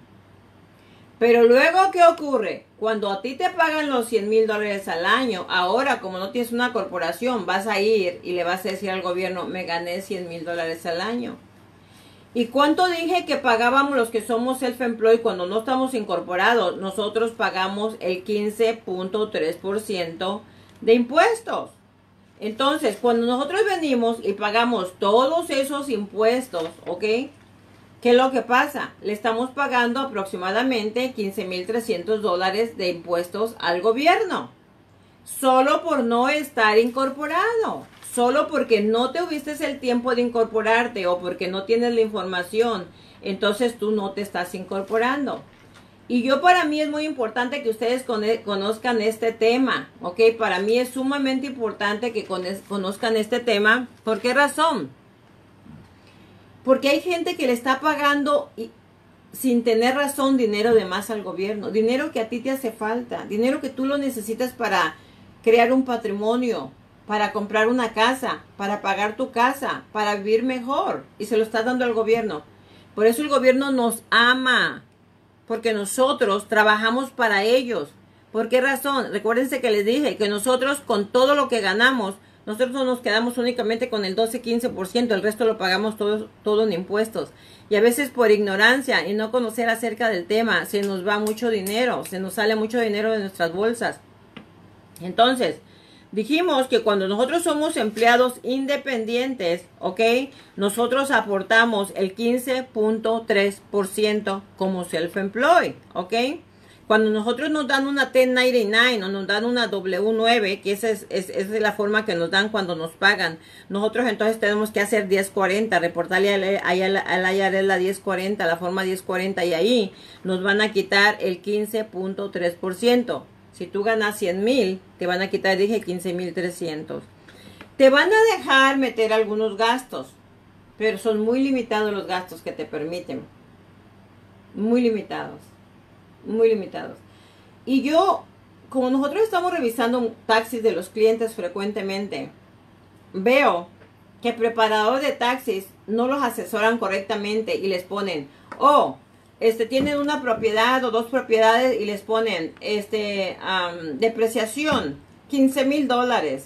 Pero luego, ¿qué ocurre? Cuando a ti te pagan los 100 mil dólares al año, ahora como no tienes una corporación, vas a ir y le vas a decir al gobierno, me gané 100 mil dólares al año. ¿Y cuánto dije que pagábamos los que somos self-employed cuando no estamos incorporados? Nosotros pagamos el 15.3% de impuestos. Entonces, cuando nosotros venimos y pagamos todos esos impuestos, ¿ok? ¿Qué es lo que pasa? Le estamos pagando aproximadamente 15.300 dólares de impuestos al gobierno. Solo por no estar incorporado. Solo porque no te hubiste el tiempo de incorporarte o porque no tienes la información. Entonces tú no te estás incorporando. Y yo para mí es muy importante que ustedes conozcan este tema, ¿ok? Para mí es sumamente importante que conozcan este tema. ¿Por qué razón? Porque hay gente que le está pagando sin tener razón dinero de más al gobierno, dinero que a ti te hace falta, dinero que tú lo necesitas para crear un patrimonio, para comprar una casa, para pagar tu casa, para vivir mejor y se lo está dando al gobierno. Por eso el gobierno nos ama, porque nosotros trabajamos para ellos. ¿Por qué razón? Recuérdense que les dije que nosotros con todo lo que ganamos, nosotros no nos quedamos únicamente con el 12-15%, el resto lo pagamos todo, todo en impuestos. Y a veces por ignorancia y no conocer acerca del tema, se nos va mucho dinero, se nos sale mucho dinero de nuestras bolsas. Entonces, Dijimos que cuando nosotros somos empleados independientes, ¿ok? Nosotros aportamos el 15.3% como self-employed, ¿ok? Cuando nosotros nos dan una 1099 o nos dan una W9, que esa es, es, la forma que nos dan cuando nos pagan, nosotros entonces tenemos que hacer 1040, reportarle al, al, al la 1040, la forma 1040 y ahí nos van a quitar el 15.3%. Si tú ganas 100 mil, te van a quitar, dije, 15 mil 300. Te van a dejar meter algunos gastos, pero son muy limitados los gastos que te permiten. Muy limitados. Muy limitados. Y yo, como nosotros estamos revisando taxis de los clientes frecuentemente, veo que preparadores de taxis no los asesoran correctamente y les ponen, oh, este, tienen una propiedad o dos propiedades y les ponen este, depreciación, 15 mil dólares.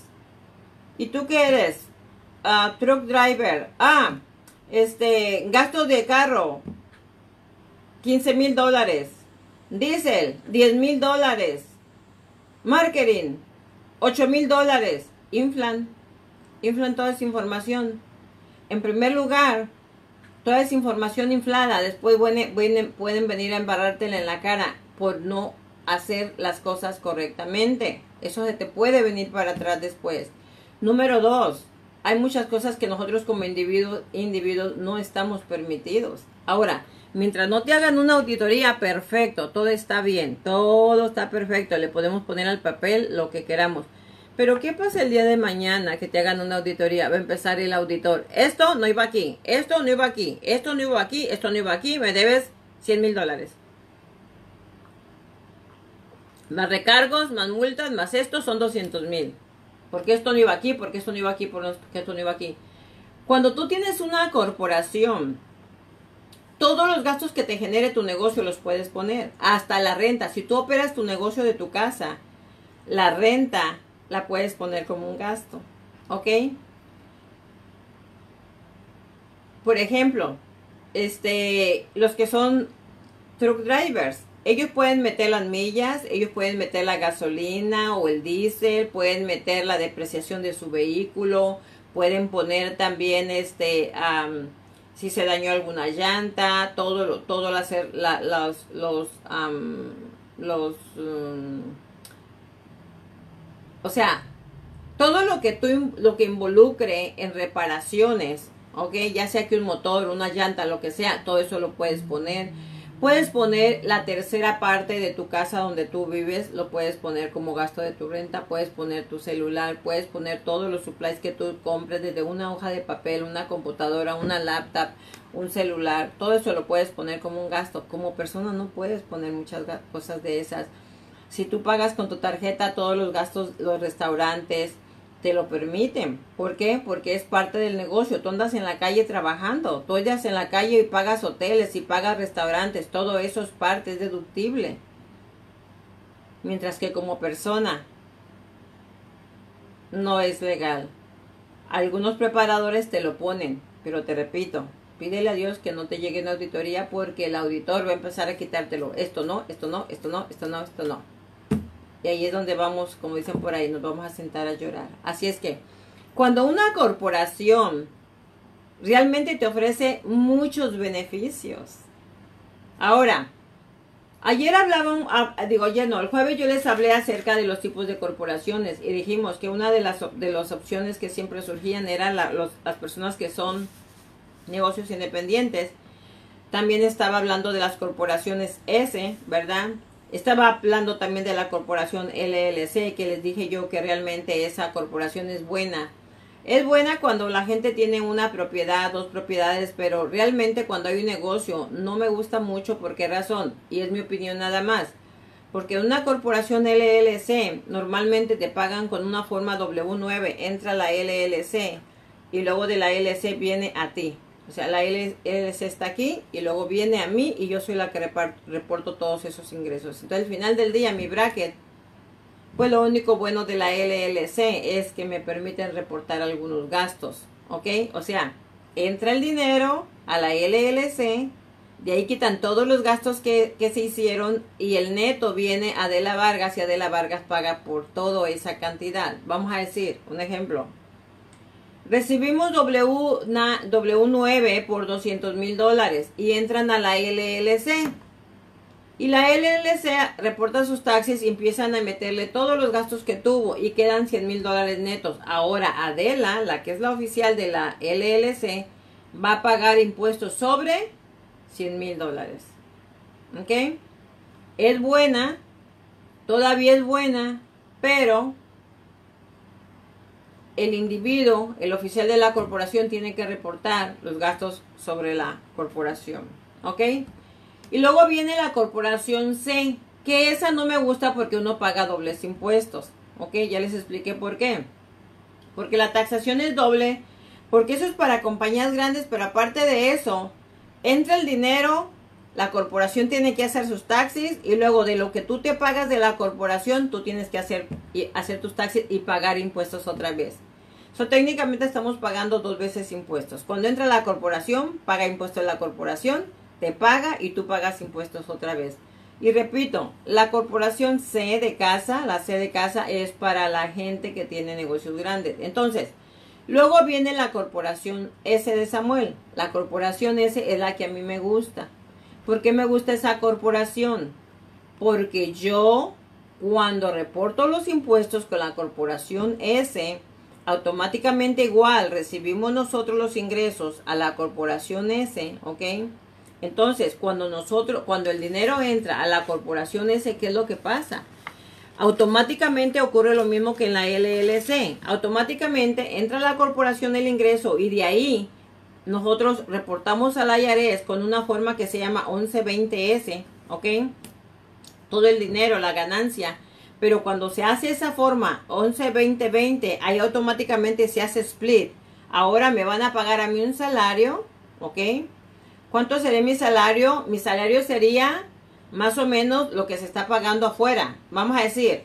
¿Y tú qué eres? Uh, truck driver. Ah, este, gastos de carro, 15 mil dólares. Diesel, 10 mil dólares. Marketing, 8 mil dólares. Inflan, inflan toda esa información. En primer lugar, toda esa información inflada, después pueden venir a embarrártela en la cara por no hacer las cosas correctamente. Eso se te puede venir para atrás después. Número dos, hay muchas cosas que nosotros como individuos no estamos permitidos. Ahora, mientras no te hagan una auditoría, perfecto, todo está bien, todo está perfecto, le podemos poner al papel lo que queramos. Pero ¿qué pasa el día de mañana que te hagan una auditoría? Va a empezar el auditor. Esto no iba aquí, esto no iba aquí, esto no iba aquí, esto no iba aquí, me debes 100 mil dólares. Más recargos, más multas, más esto son 200 mil. Porque esto no iba aquí, porque esto no iba aquí, porque esto no iba aquí. Cuando tú tienes una corporación, todos los gastos que te genere tu negocio los puedes poner. Hasta la renta. Si tú operas tu negocio de tu casa, la renta la puedes poner como un gasto. ¿Ok? Por ejemplo, este, los que son truck drivers, ellos pueden meter las millas, ellos pueden meter la gasolina o el diésel, pueden meter la depreciación de su vehículo, pueden poner también este, si se dañó alguna llanta, todo, todo la, la, los, los, los um, o sea, todo lo que tú, lo que involucre en reparaciones, ok, ya sea que un motor, una llanta, lo que sea, todo eso lo puedes poner. Puedes poner la tercera parte de tu casa donde tú vives, lo puedes poner como gasto de tu renta, puedes poner tu celular, puedes poner todos los supplies que tú compres, desde una hoja de papel, una computadora, una laptop, un celular, todo eso lo puedes poner como un gasto. Como persona no puedes poner muchas cosas de esas. Si tú pagas con tu tarjeta todos los gastos, los restaurantes te lo permiten. ¿Por qué? Porque es parte del negocio. Tú andas en la calle trabajando. Tú andas en la calle y pagas hoteles y pagas restaurantes. Todo eso es parte, es deductible. Mientras que como persona no es legal. Algunos preparadores te lo ponen, pero te repito, pídele a Dios que no te llegue una auditoría porque el auditor va a empezar a quitártelo. Esto no, esto no, esto no, esto no, esto no. Y ahí es donde vamos, como dicen por ahí, nos vamos a sentar a llorar. Así es que Cuando una corporación realmente te ofrece muchos beneficios. Ahora, ayer hablaban, ah, digo ayer no, el jueves yo les hablé acerca de los tipos de corporaciones y dijimos que una de las, de las opciones que siempre surgían eran las personas que son negocios independientes. También estaba hablando de las corporaciones S, ¿verdad? Estaba hablando también de la corporación LLC, que les dije yo que realmente esa corporación es buena es buena cuando la gente tiene una propiedad, dos propiedades, pero realmente cuando hay un negocio no me gusta mucho. ¿Por qué razón? Y es mi opinión nada más. Porque una corporación LLC normalmente te pagan con una forma W9. Entra la LLC y luego de la LLC viene a ti. O sea, la LLC está aquí y luego viene a mí y yo soy la que reporto todos esos ingresos. Entonces, al final del día, mi bracket pues lo único bueno de la LLC es que me permiten reportar algunos gastos, ¿ok? O sea, entra el dinero a la LLC, de ahí quitan todos los gastos que, se hicieron y el neto viene a Adela Vargas y Adela Vargas paga por toda esa cantidad. Vamos a decir, un ejemplo. Recibimos w, W9 por 200 mil dólares y entran a la LLC. Y la LLC reporta sus taxis y empiezan a meterle todos los gastos que tuvo y quedan 100 mil dólares netos. Ahora Adela, la que es la oficial de la LLC, va a pagar impuestos sobre 100 mil dólares. ¿Ok? Es buena, todavía es buena, pero el individuo, el oficial de la corporación, tiene que reportar los gastos sobre la corporación. ¿Ok? Y luego viene la corporación C, que esa no me gusta porque uno paga dobles impuestos. Ok, ya les expliqué por qué. Porque la taxación es doble, porque eso es para compañías grandes, pero aparte de eso, entra el dinero, la corporación tiene que hacer sus taxis y luego de lo que tú te pagas de la corporación, tú tienes que hacer, hacer tus taxis y pagar impuestos otra vez. So, técnicamente estamos pagando dos veces impuestos. Cuando entra la corporación, paga impuestos la corporación te paga y tú pagas impuestos otra vez. Y repito, la corporación C de casa, la C de casa es para la gente que tiene negocios grandes. Entonces, luego viene la corporación S de Samuel. La corporación S es la que a mí me gusta. ¿Por qué me gusta esa corporación? Porque yo, cuando reporto los impuestos con la corporación S, automáticamente igual recibimos nosotros los ingresos a la corporación S, ¿ok? Entonces, cuando nosotros, cuando el dinero entra a la corporación ese, ¿qué es lo que pasa? Automáticamente ocurre lo mismo que en la LLC. Automáticamente entra a la corporación el ingreso y de ahí nosotros reportamos al IRS con una forma que se llama 1120S, ¿ok? Todo el dinero, la ganancia. Pero cuando se hace esa forma 112020, ahí automáticamente se hace split. Ahora me van a pagar a mí un salario, ¿ok? ¿Cuánto sería mi salario? Mi salario sería más o menos lo que se está pagando afuera. Vamos a decir,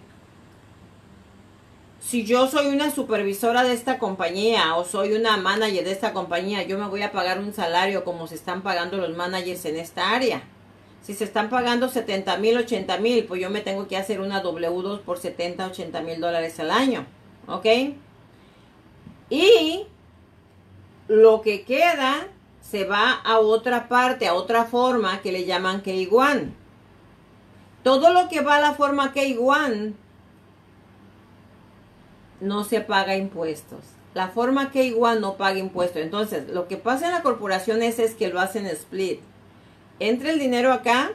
si yo soy una supervisora de esta compañía o soy una manager de esta compañía, yo me voy a pagar un salario como se están pagando los managers en esta área. Si se están pagando 70 mil, 80 mil, pues yo me tengo que hacer una W2 por 70, 80 mil dólares al año. ¿Ok? Y lo que queda se va a otra parte, a otra forma que le llaman K1. Todo lo que va a la forma K1 no se paga impuestos. La forma K1 no paga impuestos. Entonces, lo que pasa en la corporación es, es que lo hacen split. Entra el dinero acá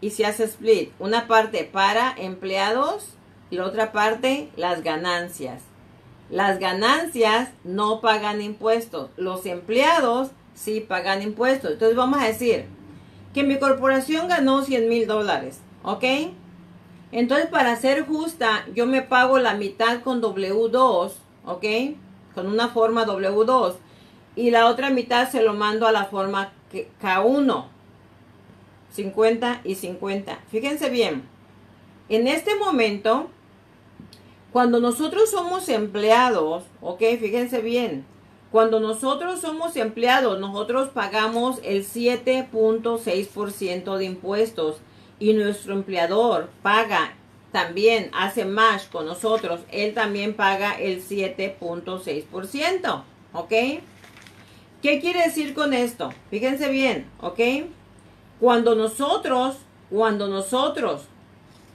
y se hace split. Una parte para empleados y la otra parte las ganancias. Las ganancias no pagan impuestos. Los empleados sí pagan impuestos. Entonces vamos a decir que mi corporación ganó 100 mil dólares, ¿ok? Entonces para ser justa, yo me pago la mitad con W2, ¿ok? Con una forma W2. Y la otra mitad se lo mando a la forma K1. 50 y 50. Fíjense bien. En este momento, cuando nosotros somos empleados, ¿ok? Fíjense bien cuando nosotros somos empleados, nosotros pagamos el 7.6% de impuestos y nuestro empleador paga también hace más con nosotros, él también paga el 7.6%, ¿ok? ¿Qué quiere decir con esto? Fíjense bien, ¿ok? Cuando nosotros, cuando nosotros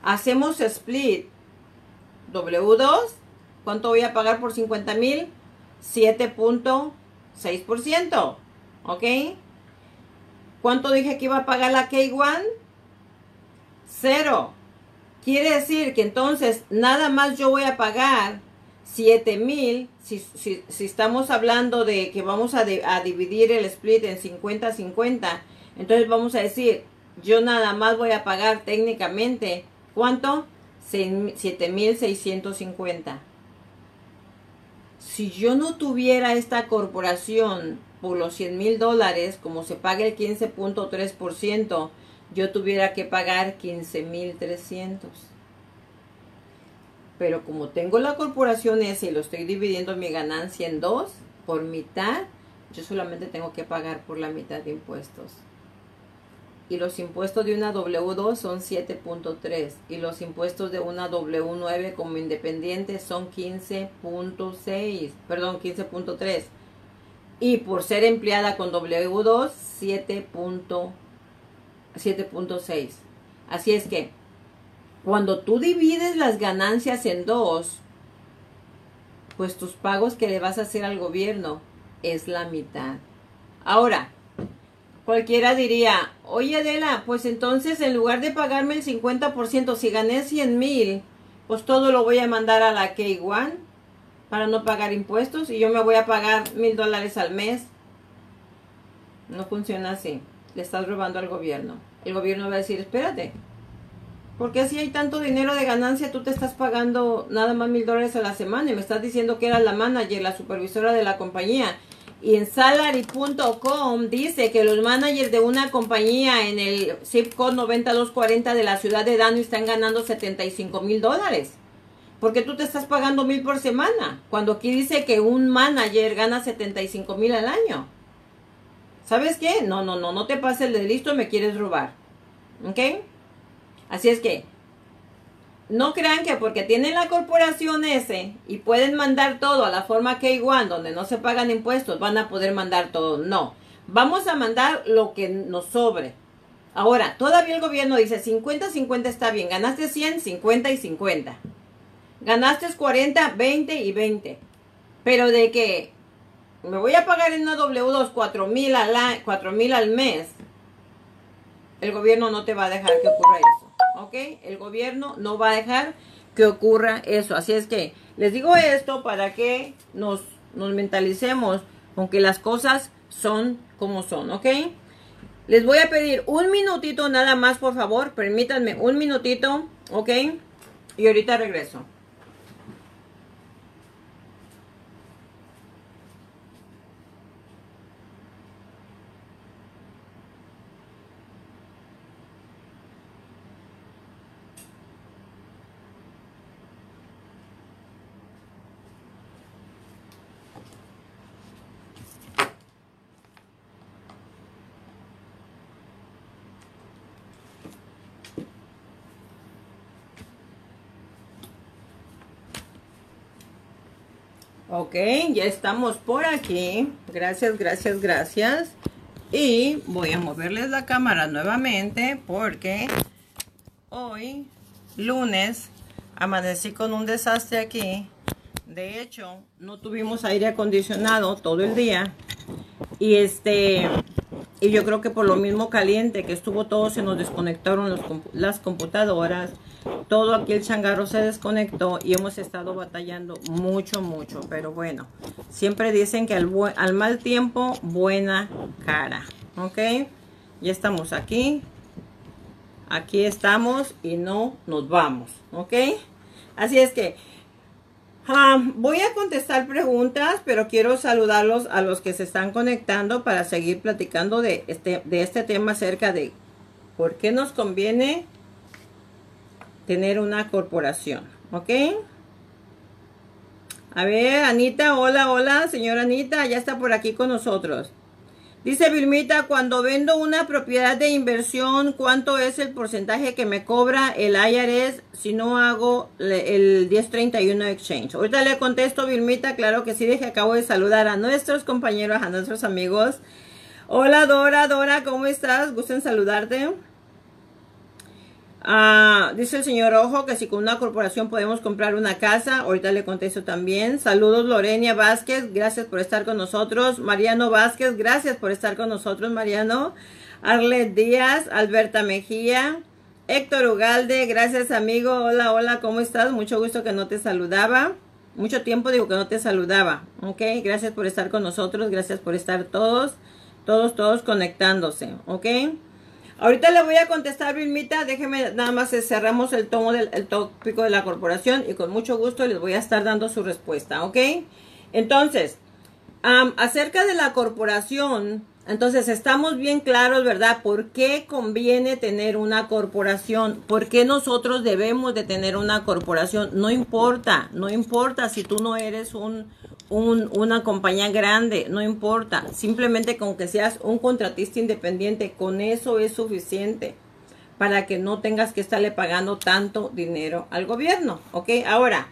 hacemos split W2, ¿cuánto voy a pagar por 50 mil? 7.6%, ¿ok? ¿Cuánto dije que iba a pagar la K1? Cero. Quiere decir que entonces nada más yo voy a pagar 7 mil, si, estamos hablando de que vamos a, a dividir el split en 50-50, entonces vamos a decir, yo nada más voy a pagar técnicamente, ¿cuánto? 7.650. Si yo no tuviera esta corporación por los 100 mil dólares, como se paga el 15.3%, yo tuviera que pagar 15.300. Pero como tengo la corporación esa y lo estoy dividiendo mi ganancia en dos, por mitad, yo solamente tengo que pagar por la mitad de impuestos. Y los impuestos de una W2 son 7.3 y los impuestos de una W9 como independiente son 15.6, perdón, 15.3. Y por ser empleada con W2, 7.6. Así es que cuando tú divides las ganancias en dos, pues tus pagos que le vas a hacer al gobierno es la mitad. Ahora, cualquiera diría, oye Adela, pues entonces en lugar de pagarme el 50%, si gané 100 mil, pues todo lo voy a mandar a la K1 para no pagar impuestos y yo me voy a pagar mil dólares al mes. No funciona así. Le estás robando al gobierno. El gobierno va a decir, espérate, porque si hay tanto dinero de ganancia, tú te estás pagando nada más mil dólares a la semana y me estás diciendo que eras la manager, la supervisora de la compañía. Y en salary.com dice que los managers de una compañía en el zip code 9240 de la ciudad de Dano están ganando 75 mil dólares. Porque tú te estás pagando mil por semana. Cuando aquí dice que un manager gana 75 mil al año. ¿Sabes qué? No, no, no, no te pases el de listo, me quieres robar. ¿Ok? Así es que no crean que porque tienen la corporación S y pueden mandar todo a la forma K1 donde no se pagan impuestos, van a poder mandar todo. No, vamos a mandar lo que nos sobre. Ahora, todavía el gobierno dice 50-50 está bien, ganaste 100, 50 y 50. Ganaste 40, 20 y 20. Pero de que me voy a pagar en una W2 4 mil al, al mes, el gobierno no te va a dejar que ocurra eso. ¿ok? El gobierno no va a dejar que ocurra eso. Así es que les digo esto para que nos, nos mentalicemos con que las cosas son como son, ¿ok? Les voy a pedir un minutito nada más, por favor. Permítanme un minutito, ¿ok? Y ahorita regreso. Ok, ya estamos por aquí. Gracias, gracias, gracias. Y voy a moverles la cámara nuevamente porque hoy, lunes, amanecí con un desastre aquí. De hecho, no tuvimos aire acondicionado todo el día. Y este, y yo creo que por lo mismo caliente que estuvo todo, se nos desconectaron las computadoras todo aquí el changarro se desconectó y hemos estado batallando mucho, mucho. Pero bueno, siempre dicen que al, al mal tiempo, buena cara. ¿Ok? Ya estamos aquí. Aquí estamos y no nos vamos. ¿Ok? Así es que ah, voy a contestar preguntas, pero quiero saludarlos a los que se están conectando para seguir platicando de este, de este tema acerca de por qué nos conviene tener una corporación, ¿ok? A ver, Anita, hola, hola, señora Anita, ya está por aquí con nosotros. Dice Vilmita, cuando vendo una propiedad de inversión, ¿cuánto es el porcentaje que me cobra el IRS si no hago el 1031 exchange? Ahorita le contesto, Vilmita, claro que sí, dije, acabo de saludar a nuestros compañeros, a nuestros amigos. Hola Dora, Dora, ¿cómo estás? Gusten saludarte. Ah, dice el señor Ojo que si con una corporación podemos comprar una casa. Ahorita le contesto también. Saludos Lorenia Vázquez, gracias por estar con nosotros. Mariano Vázquez, gracias por estar con nosotros, Mariano. Arlet Díaz, Alberta Mejía. Héctor Ugalde, gracias amigo. Hola, hola, ¿cómo estás? Mucho gusto que no te saludaba. Mucho tiempo digo que no te saludaba. Ok, gracias por estar con nosotros. Gracias por estar todos, todos, todos conectándose. Ok. Ahorita le voy a contestar, Vilmita. Déjeme nada más eh, cerramos el tomo del tópico de la corporación y con mucho gusto les voy a estar dando su respuesta, ¿ok? Entonces, acerca de la corporación, entonces estamos bien claros, ¿verdad? ¿Por qué conviene tener una corporación? ¿Por qué nosotros debemos de tener una corporación? No importa, no importa si tú no eres un, una compañía grande, no importa, simplemente con que seas un contratista independiente, con eso es suficiente para que no tengas que estarle pagando tanto dinero al gobierno, ¿ok? Ahora,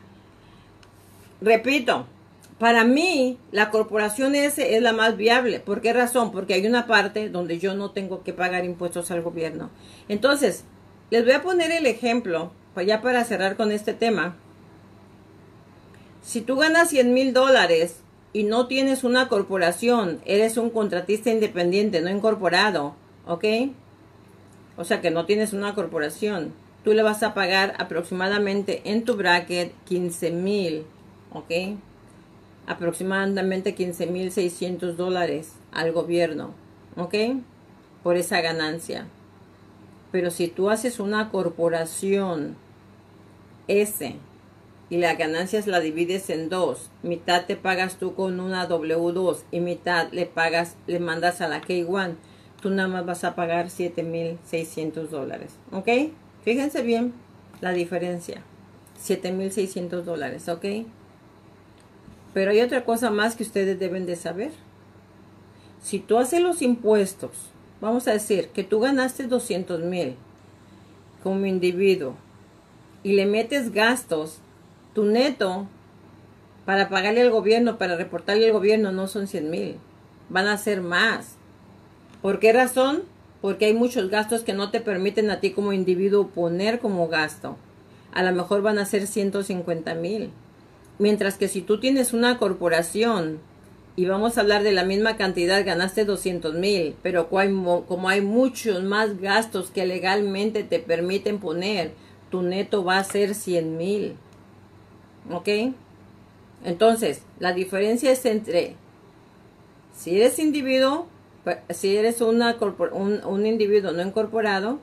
repito, para mí la corporación S es la más viable. ¿Por qué razón? Porque hay una parte donde yo no tengo que pagar impuestos al gobierno. Entonces, les voy a poner el ejemplo, pues ya para cerrar con este tema. Si tú ganas 100 mil dólares y no tienes una corporación, eres un contratista independiente, no incorporado, ¿ok? O sea que no tienes una corporación. Tú le vas a pagar aproximadamente en tu bracket 15 mil, ¿ok? Aproximadamente 15 mil 600 dólares al gobierno, ¿ok? Por esa ganancia. Pero si tú haces una corporación, ese y las ganancias la divides en dos. Mitad te pagas tú con una W2 y mitad le pagas, le mandas a la K1. Tú nada más vas a pagar 7.600 dólares. ¿Ok? Fíjense bien la diferencia. 7.600 dólares. ¿Ok? Pero hay otra cosa más que ustedes deben de saber. Si tú haces los impuestos, vamos a decir que tú ganaste 200 mil como individuo y le metes gastos tu neto para pagarle al gobierno, para reportarle al gobierno, no son 100 mil. Van a ser más. ¿Por qué razón? Porque hay muchos gastos que no te permiten a ti como individuo poner como gasto. A lo mejor van a ser 150 mil. Mientras que si tú tienes una corporación y vamos a hablar de la misma cantidad, ganaste 200 mil, pero como hay muchos más gastos que legalmente te permiten poner, tu neto va a ser 100 mil. ¿Ok? Entonces, la diferencia es entre si eres individuo, si eres una un, un individuo no incorporado,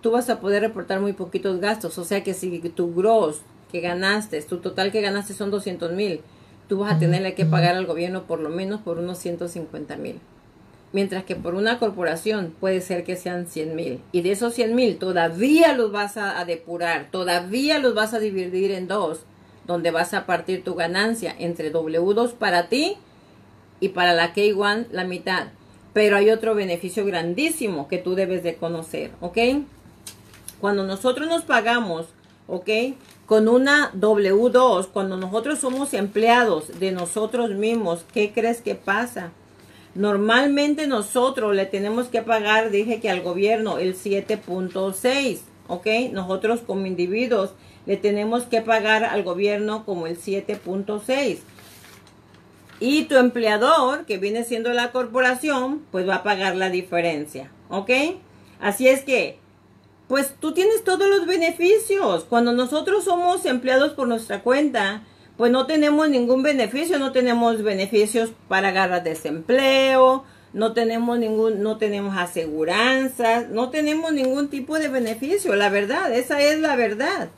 tú vas a poder reportar muy poquitos gastos. O sea que si tu gross que ganaste, tu total que ganaste son 200 mil, tú vas a tenerle que pagar al gobierno por lo menos por unos 150 mil. Mientras que por una corporación puede ser que sean 100 mil. Y de esos 100 mil todavía los vas a, depurar, todavía los vas a dividir en dos, donde vas a partir tu ganancia entre W2 para ti y para la K1 la mitad. Pero hay otro beneficio grandísimo que tú debes de conocer, ¿ok? Cuando nosotros nos pagamos, ¿ok? Con una W2, cuando nosotros somos empleados de nosotros mismos, ¿qué crees que pasa? Normalmente nosotros le tenemos que pagar, dije que al gobierno, el 7.6, ¿ok? Nosotros como individuos le tenemos que pagar al gobierno como el 7.6. Y tu empleador, que viene siendo la corporación, pues va a pagar la diferencia, ¿ok? Así es que, pues tú tienes todos los beneficios. Cuando nosotros somos empleados por nuestra cuenta, pues no tenemos ningún beneficio, no tenemos beneficios para agarrar desempleo, no tenemos ningún, no tenemos aseguranzas, no tenemos ningún tipo de beneficio, la verdad, esa es la verdad.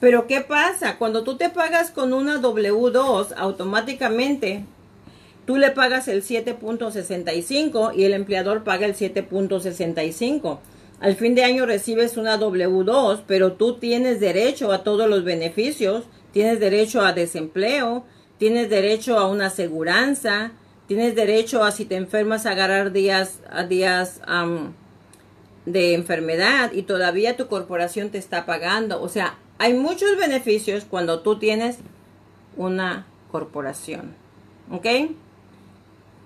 Pero ¿qué pasa? Cuando tú te pagas con una W2, automáticamente tú le pagas el 7.65 y el empleador paga el 7.65. Al fin de año recibes una W2, pero tú tienes derecho a todos los beneficios tienes derecho a desempleo, tienes derecho a una aseguranza, Tienes derecho a si te enfermas a agarrar días, a días de enfermedad y todavía tu corporación te está pagando. O sea, hay muchos beneficios cuando tú tienes una corporación. ¿Ok?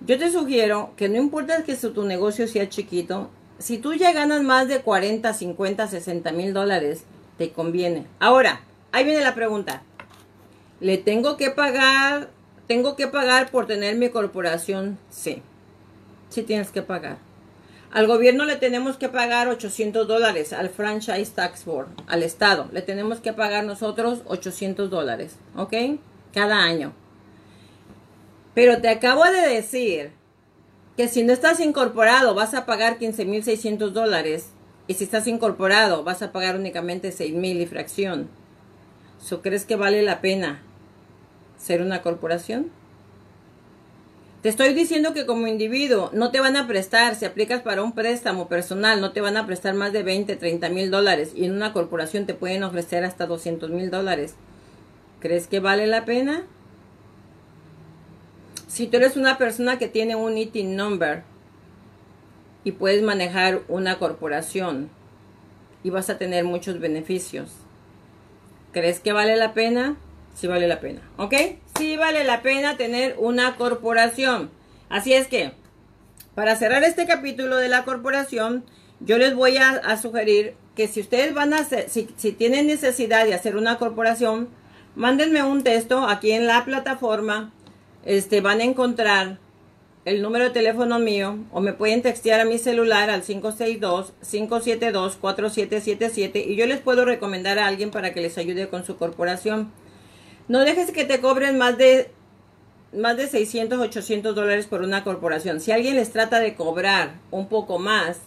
Yo te sugiero que no importa que tu negocio sea chiquito, si tú ya ganas más de 40, 50, 60 mil dólares, te conviene. Ahora, ahí viene la pregunta. ¿Le tengo que pagar ¿Tengo que pagar por tener mi corporación? Sí. Sí tienes que pagar. Al gobierno le tenemos que pagar 800 dólares, al Franchise Tax Board, al Estado. Le tenemos que pagar nosotros 800 dólares, ¿ok? Cada año. Pero te acabo de decir que si no estás incorporado vas a pagar 15.600 dólares y si estás incorporado vas a pagar únicamente 6.000 y fracción. ¿So crees que vale la pena ser una corporación? Te estoy diciendo que como individuo no te van a prestar, si aplicas para un préstamo personal, no te van a prestar más de 20, 30 mil dólares y en una corporación te pueden ofrecer hasta 200 mil dólares. ¿Crees que vale la pena? Si tú eres una persona que tiene un ITIN number y puedes manejar una corporación y vas a tener muchos beneficios, ¿crees que vale la pena? sí vale la pena, ¿ok? Sí vale la pena tener una corporación. Así es que, para cerrar este capítulo de la corporación, yo les voy a, sugerir que si ustedes van a hacer, si, si tienen necesidad de hacer una corporación, mándenme un texto aquí en la plataforma. Este, van a encontrar el número de teléfono mío o me pueden textear a mi celular al 562-572-4777 y yo les puedo recomendar a alguien para que les ayude con su corporación. No dejes que te cobren más de más de 600, 800 dólares por una corporación. Si alguien les trata de cobrar un poco más,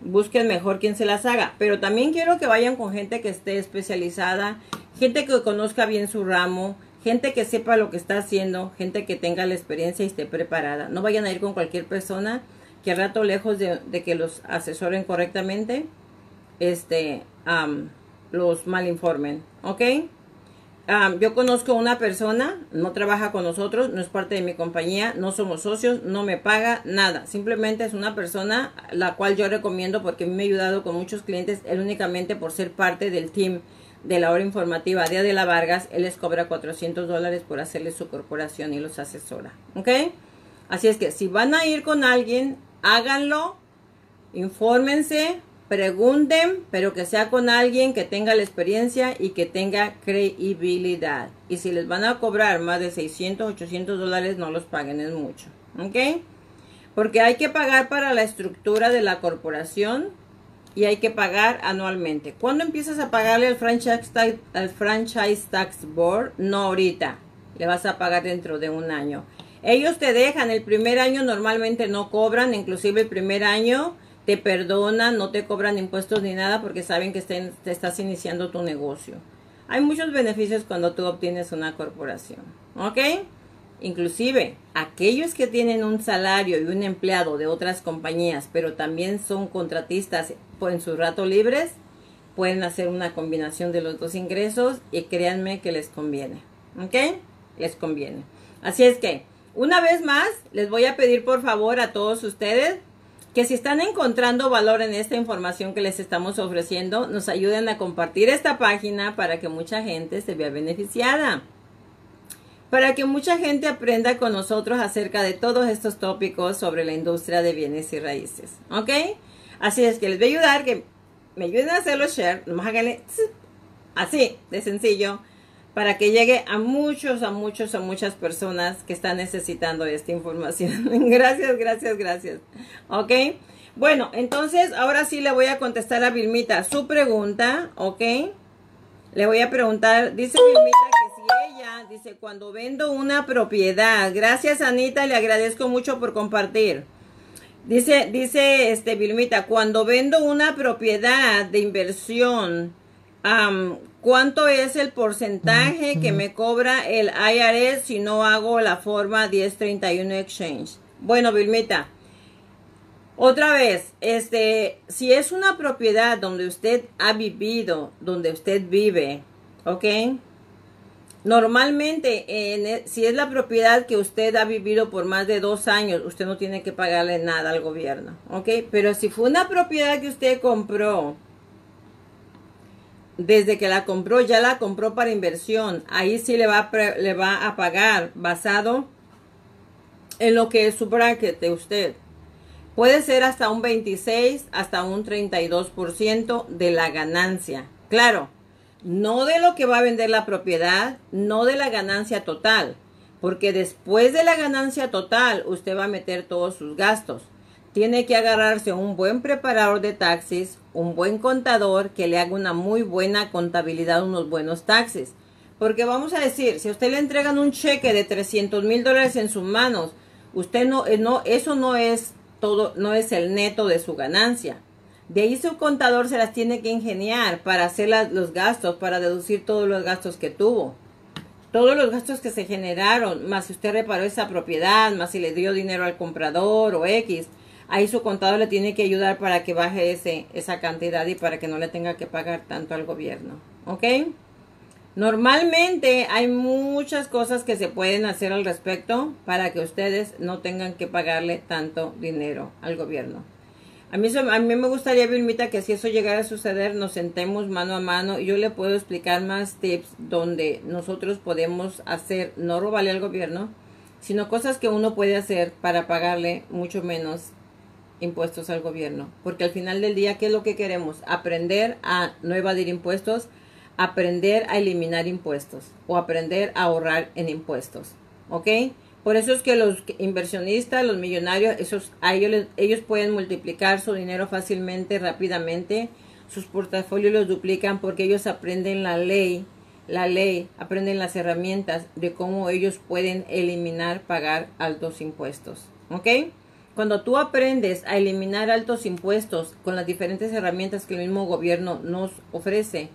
busquen mejor quien se las haga. Pero también quiero que vayan con gente que esté especializada, gente que conozca bien su ramo, gente que sepa lo que está haciendo, gente que tenga la experiencia y esté preparada. No vayan a ir con cualquier persona que al rato lejos de, que los asesoren correctamente, este, los malinformen. ¿Ok? yo conozco una persona, no trabaja con nosotros, no es parte de mi compañía, no somos socios, no me paga nada. Simplemente es una persona la cual yo recomiendo porque me ha ayudado con muchos clientes. Él únicamente por ser parte del team de la hora informativa de la Vargas, él les cobra 400 dólares por hacerle su corporación y los asesora. ¿Ok? Así es que si van a ir con alguien, háganlo, infórmense, Pregunten, pero que sea con alguien que tenga la experiencia y que tenga credibilidad. Y si les van a cobrar más de 600, 800 dólares, no los paguen, es mucho. ¿Ok? Porque hay que pagar para la estructura de la corporación y hay que pagar anualmente. ¿Cuándo empiezas a pagarle al franchise, al franchise tax board? No ahorita. Le vas a pagar dentro de un año. Ellos te dejan, el primer año normalmente no cobran, inclusive el primer año te perdonan, no te cobran impuestos ni nada porque saben que te estás iniciando tu negocio. Hay muchos beneficios cuando tú obtienes una corporación, ¿ok? Inclusive, aquellos que tienen un salario y un empleado de otras compañías, pero también son contratistas en sus ratos libres, pueden hacer una combinación de los dos ingresos y créanme que les conviene, ¿ok? Les conviene. Así es que, una vez más, les voy a pedir por favor a todos ustedes que si están encontrando valor en esta información que les estamos ofreciendo, nos ayuden a compartir esta página para que mucha gente se vea beneficiada. Para que mucha gente aprenda con nosotros acerca de todos estos tópicos sobre la industria de bienes y raíces. ¿Ok? Así es que les voy a ayudar, que me ayuden a hacerlo share. Nomás háganle así, de sencillo para que llegue a muchos, a muchos, a muchas personas que están necesitando esta información. gracias, gracias, gracias. ¿Ok? Bueno, entonces ahora sí le voy a contestar a Vilmita su pregunta, ¿ok? Le voy a preguntar, dice Vilmita que si ella, dice, cuando vendo una propiedad, gracias Anita, le agradezco mucho por compartir. Dice, dice este Vilmita, cuando vendo una propiedad de inversión, ¿Cuánto es el porcentaje que me cobra el IRS si no hago la forma 1031 Exchange? Bueno, Vilmita, otra vez, este, si es una propiedad donde usted ha vivido, donde usted vive, ¿ok? Normalmente, e, si es la propiedad que usted ha vivido por más de dos años, usted no tiene que pagarle nada al gobierno, ¿ok? Pero si fue una propiedad que usted compró, desde que la compró, ya la compró para inversión, ahí sí le va, le va a pagar basado en lo que es su bracket de usted. Puede ser hasta un 26, hasta un 32% de la ganancia. Claro, no de lo que va a vender la propiedad, no de la ganancia total, porque después de la ganancia total usted va a meter todos sus gastos. Tiene que agarrarse un buen preparador de taxis, un buen contador que le haga una muy buena contabilidad, unos buenos taxis. Porque vamos a decir, si a usted le entregan un cheque de 300 mil dólares en sus manos, usted no, eh, no, eso no es todo, no es el neto de su ganancia. De ahí su contador se las tiene que ingeniar para hacer los gastos, para deducir todos los gastos que tuvo. Todos los gastos que se generaron, más si usted reparó esa propiedad, más si le dio dinero al comprador o X, ahí su contador le tiene que ayudar para que baje ese, esa cantidad y para que no le tenga que pagar tanto al gobierno. ¿Ok? Normalmente hay muchas cosas que se pueden hacer al respecto para que ustedes no tengan que pagarle tanto dinero al gobierno. A mí, a mí me gustaría, Vilmita, que si eso llegara a suceder, nos sentemos mano a mano yo le puedo explicar más tips donde nosotros podemos hacer, no robarle al gobierno, sino cosas que uno puede hacer para pagarle mucho menos impuestos al gobierno. Porque al final del día, ¿qué es lo que queremos? Aprender a no evadir impuestos, aprender a eliminar impuestos o aprender a ahorrar en impuestos. ¿Ok? Por eso es que los inversionistas, los millonarios, esos, ellos, ellos pueden multiplicar su dinero fácilmente, rápidamente. Sus portafolios los duplican porque ellos aprenden la ley, la ley, aprenden las herramientas de cómo ellos pueden eliminar, pagar altos impuestos. ¿Ok? Cuando tú aprendes a eliminar altos impuestos con las diferentes herramientas que el mismo gobierno nos ofrece,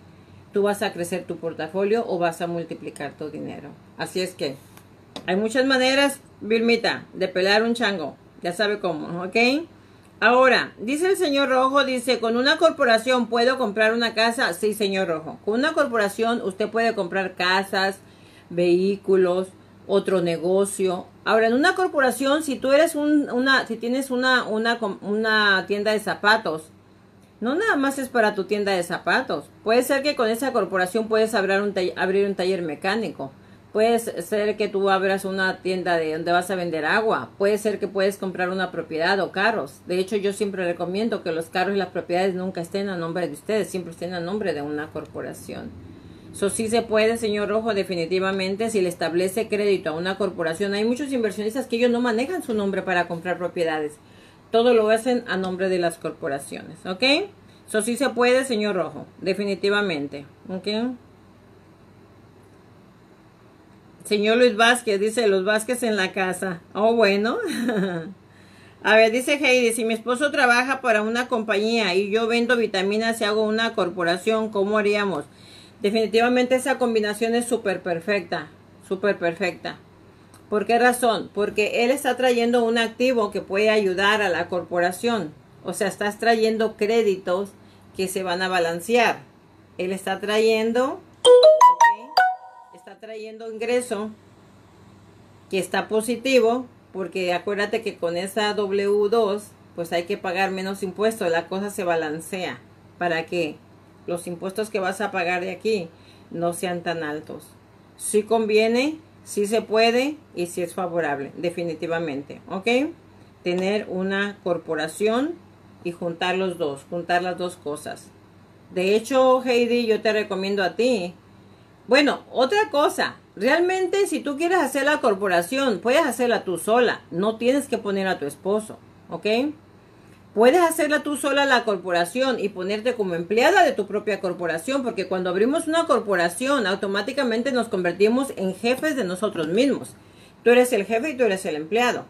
tú vas a crecer tu portafolio o vas a multiplicar tu dinero. Así es que hay muchas maneras, Vilmita, de pelar un chango. Ya sabe cómo, ¿ok? Ahora, dice el señor Rojo, dice, ¿con una corporación puedo comprar una casa? Sí, señor Rojo. Con una corporación usted puede comprar casas, vehículos, otro negocio. Ahora, en una corporación, si tú eres un, una, si tienes una, una, tienda de zapatos, no nada más es para tu tienda de zapatos. Puede ser que con esa corporación puedes abrir un, abrir un taller mecánico Puede ser que tú abras una tienda de donde vas a vender agua. Puede ser que puedes comprar una propiedad o carros. De hecho, yo siempre recomiendo que los carros y las propiedades nunca estén a nombre de ustedes, siempre estén a nombre de una corporación. Eso sí se puede, señor Rojo, definitivamente, si le establece crédito a una corporación. Hay muchos inversionistas que ellos no manejan su nombre para comprar propiedades. Todo lo hacen a nombre de las corporaciones, ¿ok? Eso sí se puede, señor Rojo, definitivamente, ¿ok? Señor Luis Vázquez, dice los Vázquez en la casa. Oh, bueno. A ver, dice Heidi, si mi esposo trabaja para una compañía y yo vendo vitaminas y hago una corporación, ¿cómo haríamos? Definitivamente esa combinación es súper perfecta, súper perfecta. ¿Por qué razón? Porque él está trayendo un activo que puede ayudar a la corporación. O sea, estás trayendo créditos que se van a balancear. Él está trayendo trayendo ingreso que está positivo, porque acuérdate que con esa W2 pues hay que pagar menos impuestos, la cosa se balancea para que los impuestos que vas a pagar de aquí no sean tan altos. Si conviene, si se puede y si es favorable, definitivamente, ¿ok? Tener una corporación y juntar los dos, juntar las dos cosas. De hecho, Heidi, yo te recomiendo a ti bueno, otra cosa, realmente si tú quieres hacer la corporación, puedes hacerla tú sola, no tienes que poner a tu esposo, ¿ok? Puedes hacerla tú sola la corporación y ponerte como empleada de tu propia corporación, porque cuando abrimos una corporación, automáticamente nos convertimos en jefes de nosotros mismos. Tú eres el jefe y tú eres el empleado.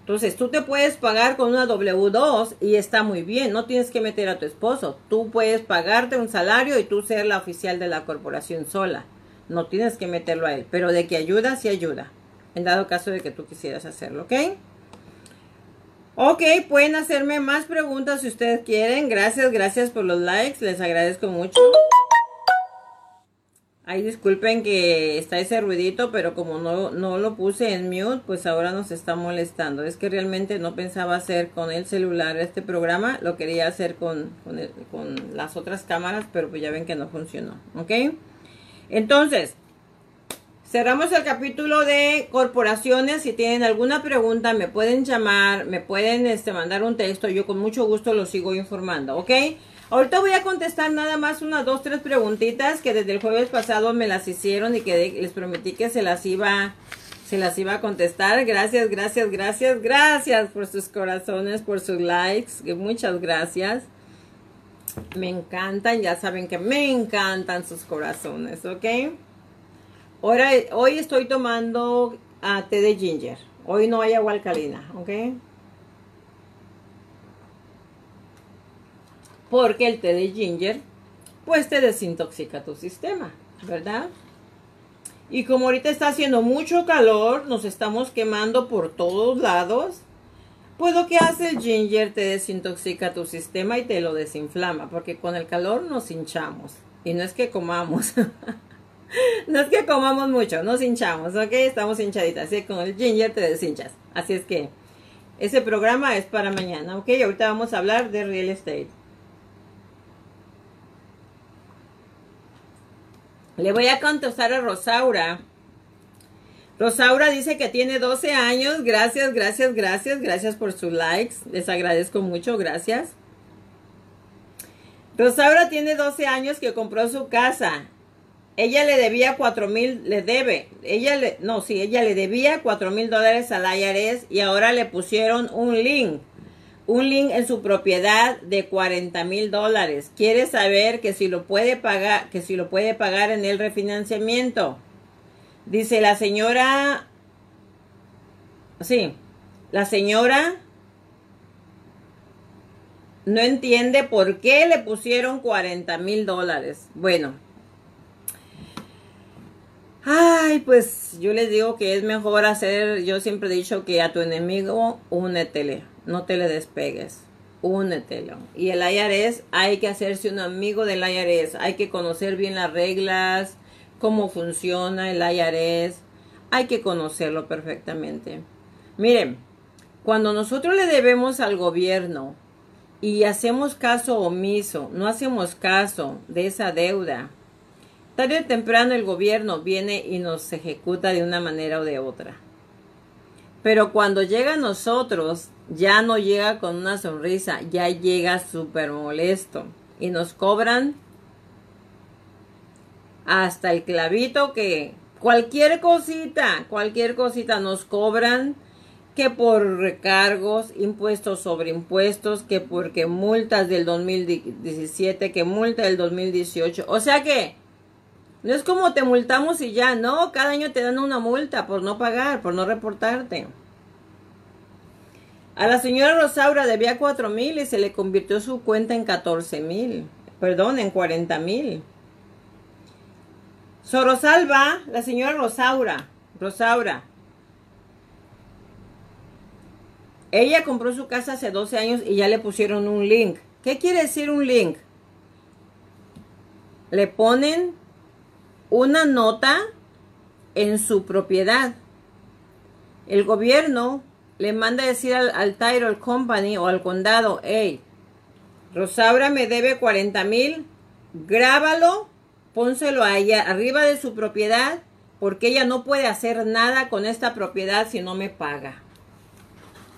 Entonces, tú te puedes pagar con una W2 y está muy bien, no tienes que meter a tu esposo. Tú puedes pagarte un salario y tú ser la oficial de la corporación sola. No tienes que meterlo a él, pero de que ayuda, sí ayuda. En dado caso de que tú quisieras hacerlo, ¿ok? Ok, pueden hacerme más preguntas si ustedes quieren. Gracias, gracias por los likes. Les agradezco mucho. Ay, disculpen que está ese ruidito, pero como no, no lo puse en mute, pues ahora nos está molestando. Es que realmente no pensaba hacer con el celular este programa, lo quería hacer con, con, con las otras cámaras, pero pues ya ven que no funcionó, ¿ok? Entonces, cerramos el capítulo de corporaciones. Si tienen alguna pregunta, me pueden llamar, me pueden este, mandar un texto. Yo con mucho gusto los sigo informando, ¿ok? Ahorita voy a contestar nada más unas dos, tres preguntitas que desde el jueves pasado me las hicieron y que les prometí que se las iba, se las iba a contestar. Gracias, gracias, gracias, gracias por sus corazones, por sus likes. Muchas gracias. Me encantan, ya saben que me encantan sus corazones, ¿ok? Ahora, hoy estoy tomando a té de ginger. Hoy no hay agua alcalina, ¿ok? Porque el té de ginger, pues te desintoxica tu sistema, ¿verdad? Y como ahorita está haciendo mucho calor, nos estamos quemando por todos lados, pues lo que hace el ginger te desintoxica tu sistema y te lo desinflama, porque con el calor nos hinchamos. Y no es que comamos, no es que comamos mucho, nos hinchamos, ¿ok? Estamos hinchaditas, así que con el ginger te deshinchas. Así es que ese programa es para mañana, ¿ok? Ahorita vamos a hablar de real estate. Le voy a contestar a Rosaura. Rosaura dice que tiene 12 años. Gracias, gracias, gracias. Gracias por sus likes. Les agradezco mucho. Gracias. Rosaura tiene 12 años que compró su casa. Ella le debía 4 mil, le debe, ella le, no, sí, ella le debía 4 mil dólares al IRS y ahora le pusieron un link un link en su propiedad de 40 mil dólares. Quiere saber que si lo puede pagar, que si lo puede pagar en el refinanciamiento. Dice la señora, sí, la señora no entiende por qué le pusieron 40 mil dólares. Bueno. Ay, pues yo les digo que es mejor hacer, yo siempre he dicho que a tu enemigo únetele no te le despegues. Únetelo. Y el IRS, hay que hacerse un amigo del IRS. Hay que conocer bien las reglas, cómo funciona el IRS. Hay que conocerlo perfectamente. Miren, cuando nosotros le debemos al gobierno y hacemos caso omiso, no hacemos caso de esa deuda, tarde o temprano el gobierno viene y nos ejecuta de una manera o de otra. Pero cuando llega a nosotros, ya no llega con una sonrisa, ya llega súper molesto. Y nos cobran hasta el clavito que cualquier cosita, cualquier cosita nos cobran que por recargos, impuestos sobre impuestos, que porque multas del 2017, que multa del 2018. O sea que no es como te multamos y ya, no, cada año te dan una multa por no pagar, por no reportarte. A la señora Rosaura debía cuatro mil y se le convirtió su cuenta en 14 mil, perdón, en 40 mil. Sorosalva, la señora Rosaura, Rosaura. Ella compró su casa hace 12 años y ya le pusieron un link. ¿Qué quiere decir un link? Le ponen una nota en su propiedad. El gobierno le manda decir al, al company o al condado, hey, Rosaura me debe 40 mil, grábalo, pónselo a ella arriba de su propiedad, porque ella no puede hacer nada con esta propiedad si no me paga.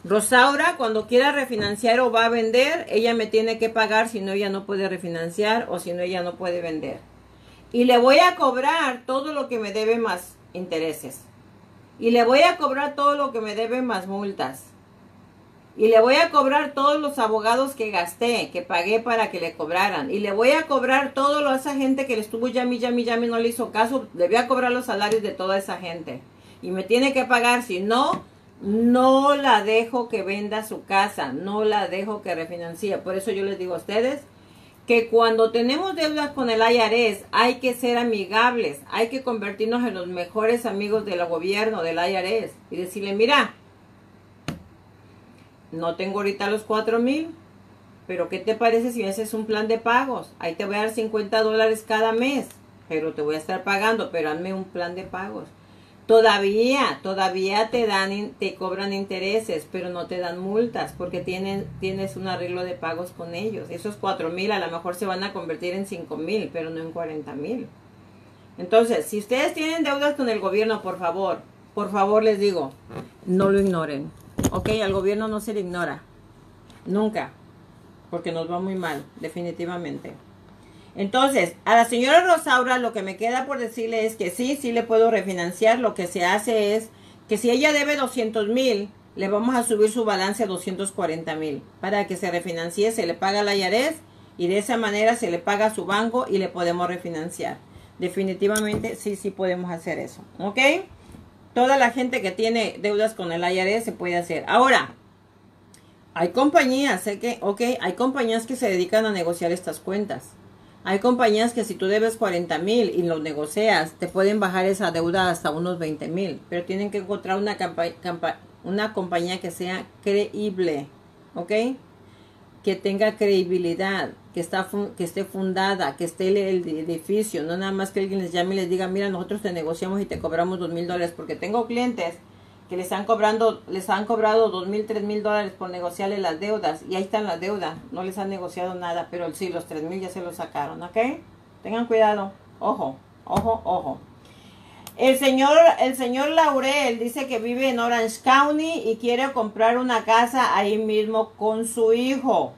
Rosaura, cuando quiera refinanciar o va a vender, ella me tiene que pagar si no ella no puede refinanciar o si no ella no puede vender. Y le voy a cobrar todo lo que me debe más intereses. Y le voy a cobrar todo lo que me debe más multas. Y le voy a cobrar todos los abogados que gasté, que pagué para que le cobraran. Y le voy a cobrar todo a esa gente que le estuvo llami, llami, llami, no le hizo caso. Le voy a cobrar los salarios de toda esa gente. Y me tiene que pagar. Si no, no la dejo que venda su casa. No la dejo que refinancie. Por eso yo les digo a ustedes, que cuando tenemos deudas con el IRS hay que ser amigables, hay que convertirnos en los mejores amigos del gobierno, del IRS y decirle, mira, no tengo ahorita los cuatro mil, pero ¿qué te parece si haces un plan de pagos? Ahí te voy a dar 50 dólares cada mes. pero te voy a estar pagando, pero hazme un plan de pagos. Todavía, todavía te dan, te cobran intereses, pero no te dan multas porque tienen, tienes un arreglo de pagos con ellos. Esos cuatro mil a lo mejor se van a convertir en cinco mil, pero no en cuarenta mil. Entonces, si ustedes tienen deudas con el gobierno, por favor, por favor les digo, no lo ignoren. Ok, al gobierno no se le ignora. Nunca. Porque nos va muy mal, definitivamente. Entonces, a la señora Rosaura lo que me queda por decirle es que sí, sí le puedo refinanciar. Lo que se hace es que si ella debe 200 mil, le vamos a subir su balance a 240 mil. Para que se refinancie, se le paga la IARES y de esa manera se le paga a su banco y le podemos refinanciar. Definitivamente sí, sí podemos hacer eso. ¿Ok? Toda la gente que tiene deudas con el IARES se puede hacer. Ahora, hay compañías, sé que, hay compañías que se dedican a negociar estas cuentas. Hay compañías que si tú debes 40 mil y lo negocias, te pueden bajar esa deuda hasta unos 20 mil. Pero tienen que encontrar una, una compañía que sea creíble, ¿ok? Que tenga credibilidad, que, está que esté fundada, que esté el, edificio. No nada más que alguien les llame y les diga, mira, nosotros te negociamos y te cobramos dos mil dólares. Porque tengo clientes que les han cobrando, les han cobrado dos mil, tres mil dólares por negociarle las deudas y ahí están las deudas, no les han negociado nada, pero sí, los tres mil ya se los sacaron, ¿ok? Tengan cuidado, ojo, ojo, ojo. El señor, el señor Laurel dice que vive en Orange County y quiere comprar una casa ahí mismo con su hijo.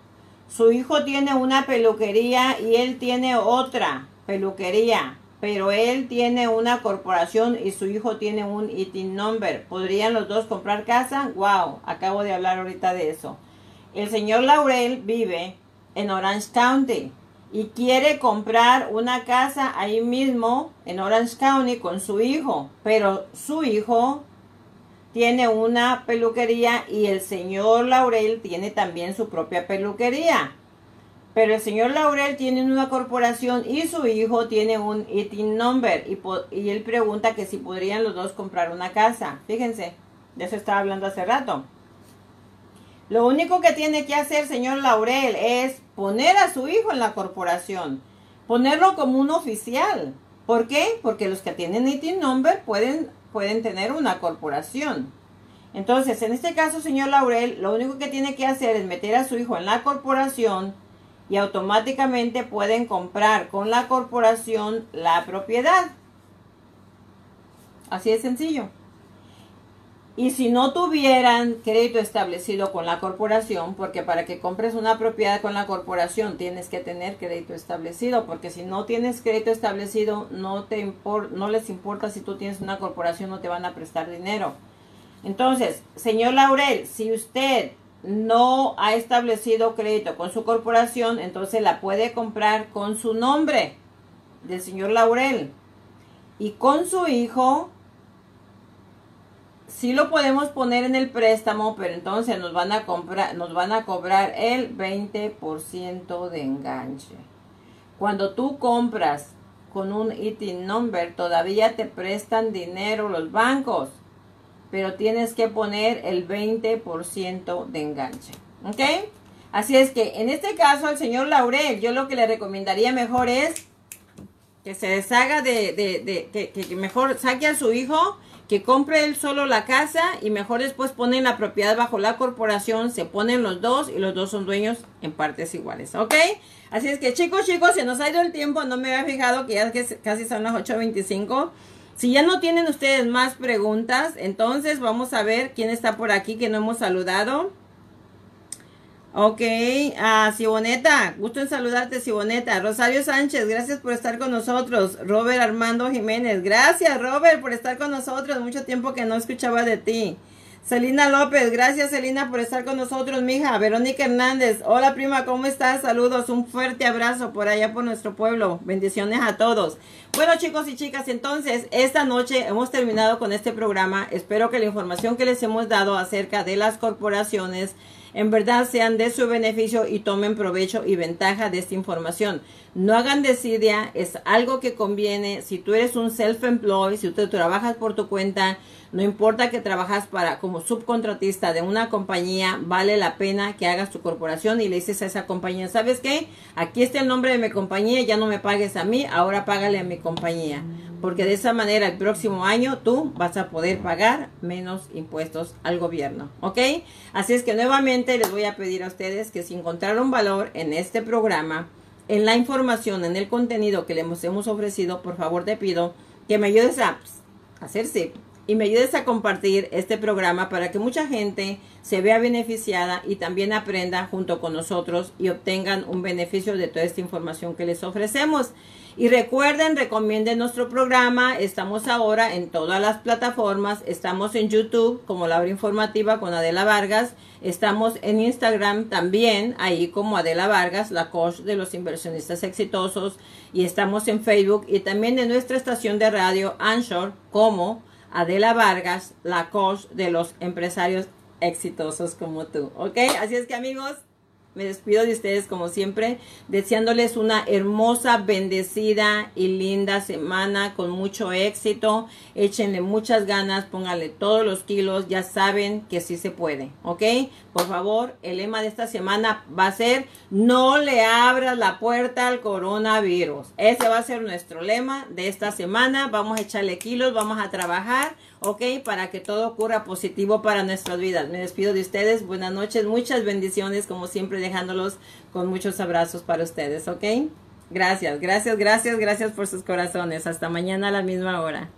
Su hijo tiene una peluquería y él tiene otra peluquería pero él tiene una corporación y su hijo tiene un ITIN number. ¿Podrían los dos comprar casa? Wow, acabo de hablar ahorita de eso. El señor Laurel vive en Orange County y quiere comprar una casa ahí mismo en Orange County con su hijo, pero su hijo tiene una peluquería y el señor Laurel tiene también su propia peluquería. Pero el señor Laurel tiene una corporación y su hijo tiene un ITIN number y, él pregunta que si podrían los dos comprar una casa. Fíjense, de eso estaba hablando hace rato. Lo único que tiene que hacer señor Laurel es poner a su hijo en la corporación, ponerlo como un oficial. ¿Por qué? Porque los que tienen ITIN number pueden, pueden tener una corporación. Entonces, en este caso, señor Laurel, lo único que tiene que hacer es meter a su hijo en la corporación, y automáticamente pueden comprar con la corporación la propiedad. Así de sencillo. Y si no tuvieran crédito establecido con la corporación, porque para que compres una propiedad con la corporación tienes que tener crédito establecido, porque si no tienes crédito establecido no, te no les importa si tú tienes una corporación, no te van a prestar dinero. Entonces, señor Laurel, si usted no ha establecido crédito con su corporación, entonces la puede comprar con su nombre del señor Laurel. Y con su hijo, sí lo podemos poner en el préstamo, pero entonces nos van a comprar, nos van a cobrar el 20% de enganche. Cuando tú compras con un ITIN number, todavía te prestan dinero los bancos pero tienes que poner el 20% de enganche. ¿Ok? Así es que en este caso al señor Laurel, yo lo que le recomendaría mejor es que se deshaga de, de, que, que, mejor saque a su hijo, que compre él solo la casa y mejor después ponen la propiedad bajo la corporación, se ponen los dos y los dos son dueños en partes iguales, ¿ok? Así es que chicos, chicos, se nos ha ido el tiempo, no me había fijado que ya casi son las 8.25. Si ya no tienen ustedes más preguntas, entonces vamos a ver quién está por aquí que no hemos saludado. Ok, a Siboneta, gusto en saludarte Siboneta. Rosario Sánchez, gracias por estar con nosotros. Robert Armando Jiménez, gracias Robert por estar con nosotros. Mucho tiempo que no escuchaba de ti. Celina López, gracias Celina por estar con nosotros, mija. Verónica Hernández, hola prima, ¿cómo estás? Saludos, un fuerte abrazo por allá por nuestro pueblo. Bendiciones a todos. Bueno chicos y chicas, entonces esta noche hemos terminado con este programa. Espero que la información que les hemos dado acerca de las corporaciones en verdad sean de su beneficio y tomen provecho y ventaja de esta información. No hagan desidia, es algo que conviene. Si tú eres un self-employed, si tú trabajas por tu cuenta, no importa que trabajas para como subcontratista de una compañía, vale la pena que hagas tu corporación y le dices a esa compañía, ¿sabes qué? Aquí está el nombre de mi compañía, ya no me pagues a mí, ahora págale a mi compañía. Porque de esa manera el próximo año tú vas a poder pagar menos impuestos al gobierno, ¿ok? Así es que nuevamente les voy a pedir a ustedes que si encontraron valor en este programa, en la información, en el contenido que les hemos ofrecido, por favor te pido que me ayudes a hacerse y me ayudes a compartir este programa para que mucha gente se vea beneficiada y también aprenda junto con nosotros y obtengan un beneficio de toda esta información que les ofrecemos. Y recuerden, recomienden nuestro programa. Estamos ahora en todas las plataformas. Estamos en YouTube como La Hora Informativa con Adela Vargas. Estamos en Instagram también, ahí como Adela Vargas, la coach de los inversionistas exitosos. Y estamos en Facebook y también en nuestra estación de radio Anchor como Adela Vargas, la coach de los empresarios exitosos como tú. ¿Ok? Así es que amigos, me despido de ustedes como siempre, deseándoles una hermosa, bendecida y linda semana con mucho éxito. Échenle muchas ganas, pónganle todos los kilos, ya saben que sí se puede, ¿ok? Por favor, el lema de esta semana va a ser, no le abras la puerta al coronavirus. Ese va a ser nuestro lema de esta semana. Vamos a echarle kilos, vamos a trabajar ¿ok? Para que todo ocurra positivo para nuestras vidas. Me despido de ustedes, buenas noches, muchas bendiciones, como siempre dejándolos con muchos abrazos para ustedes, ¿ok? Gracias, gracias, gracias, gracias por sus corazones. Hasta mañana a la misma hora.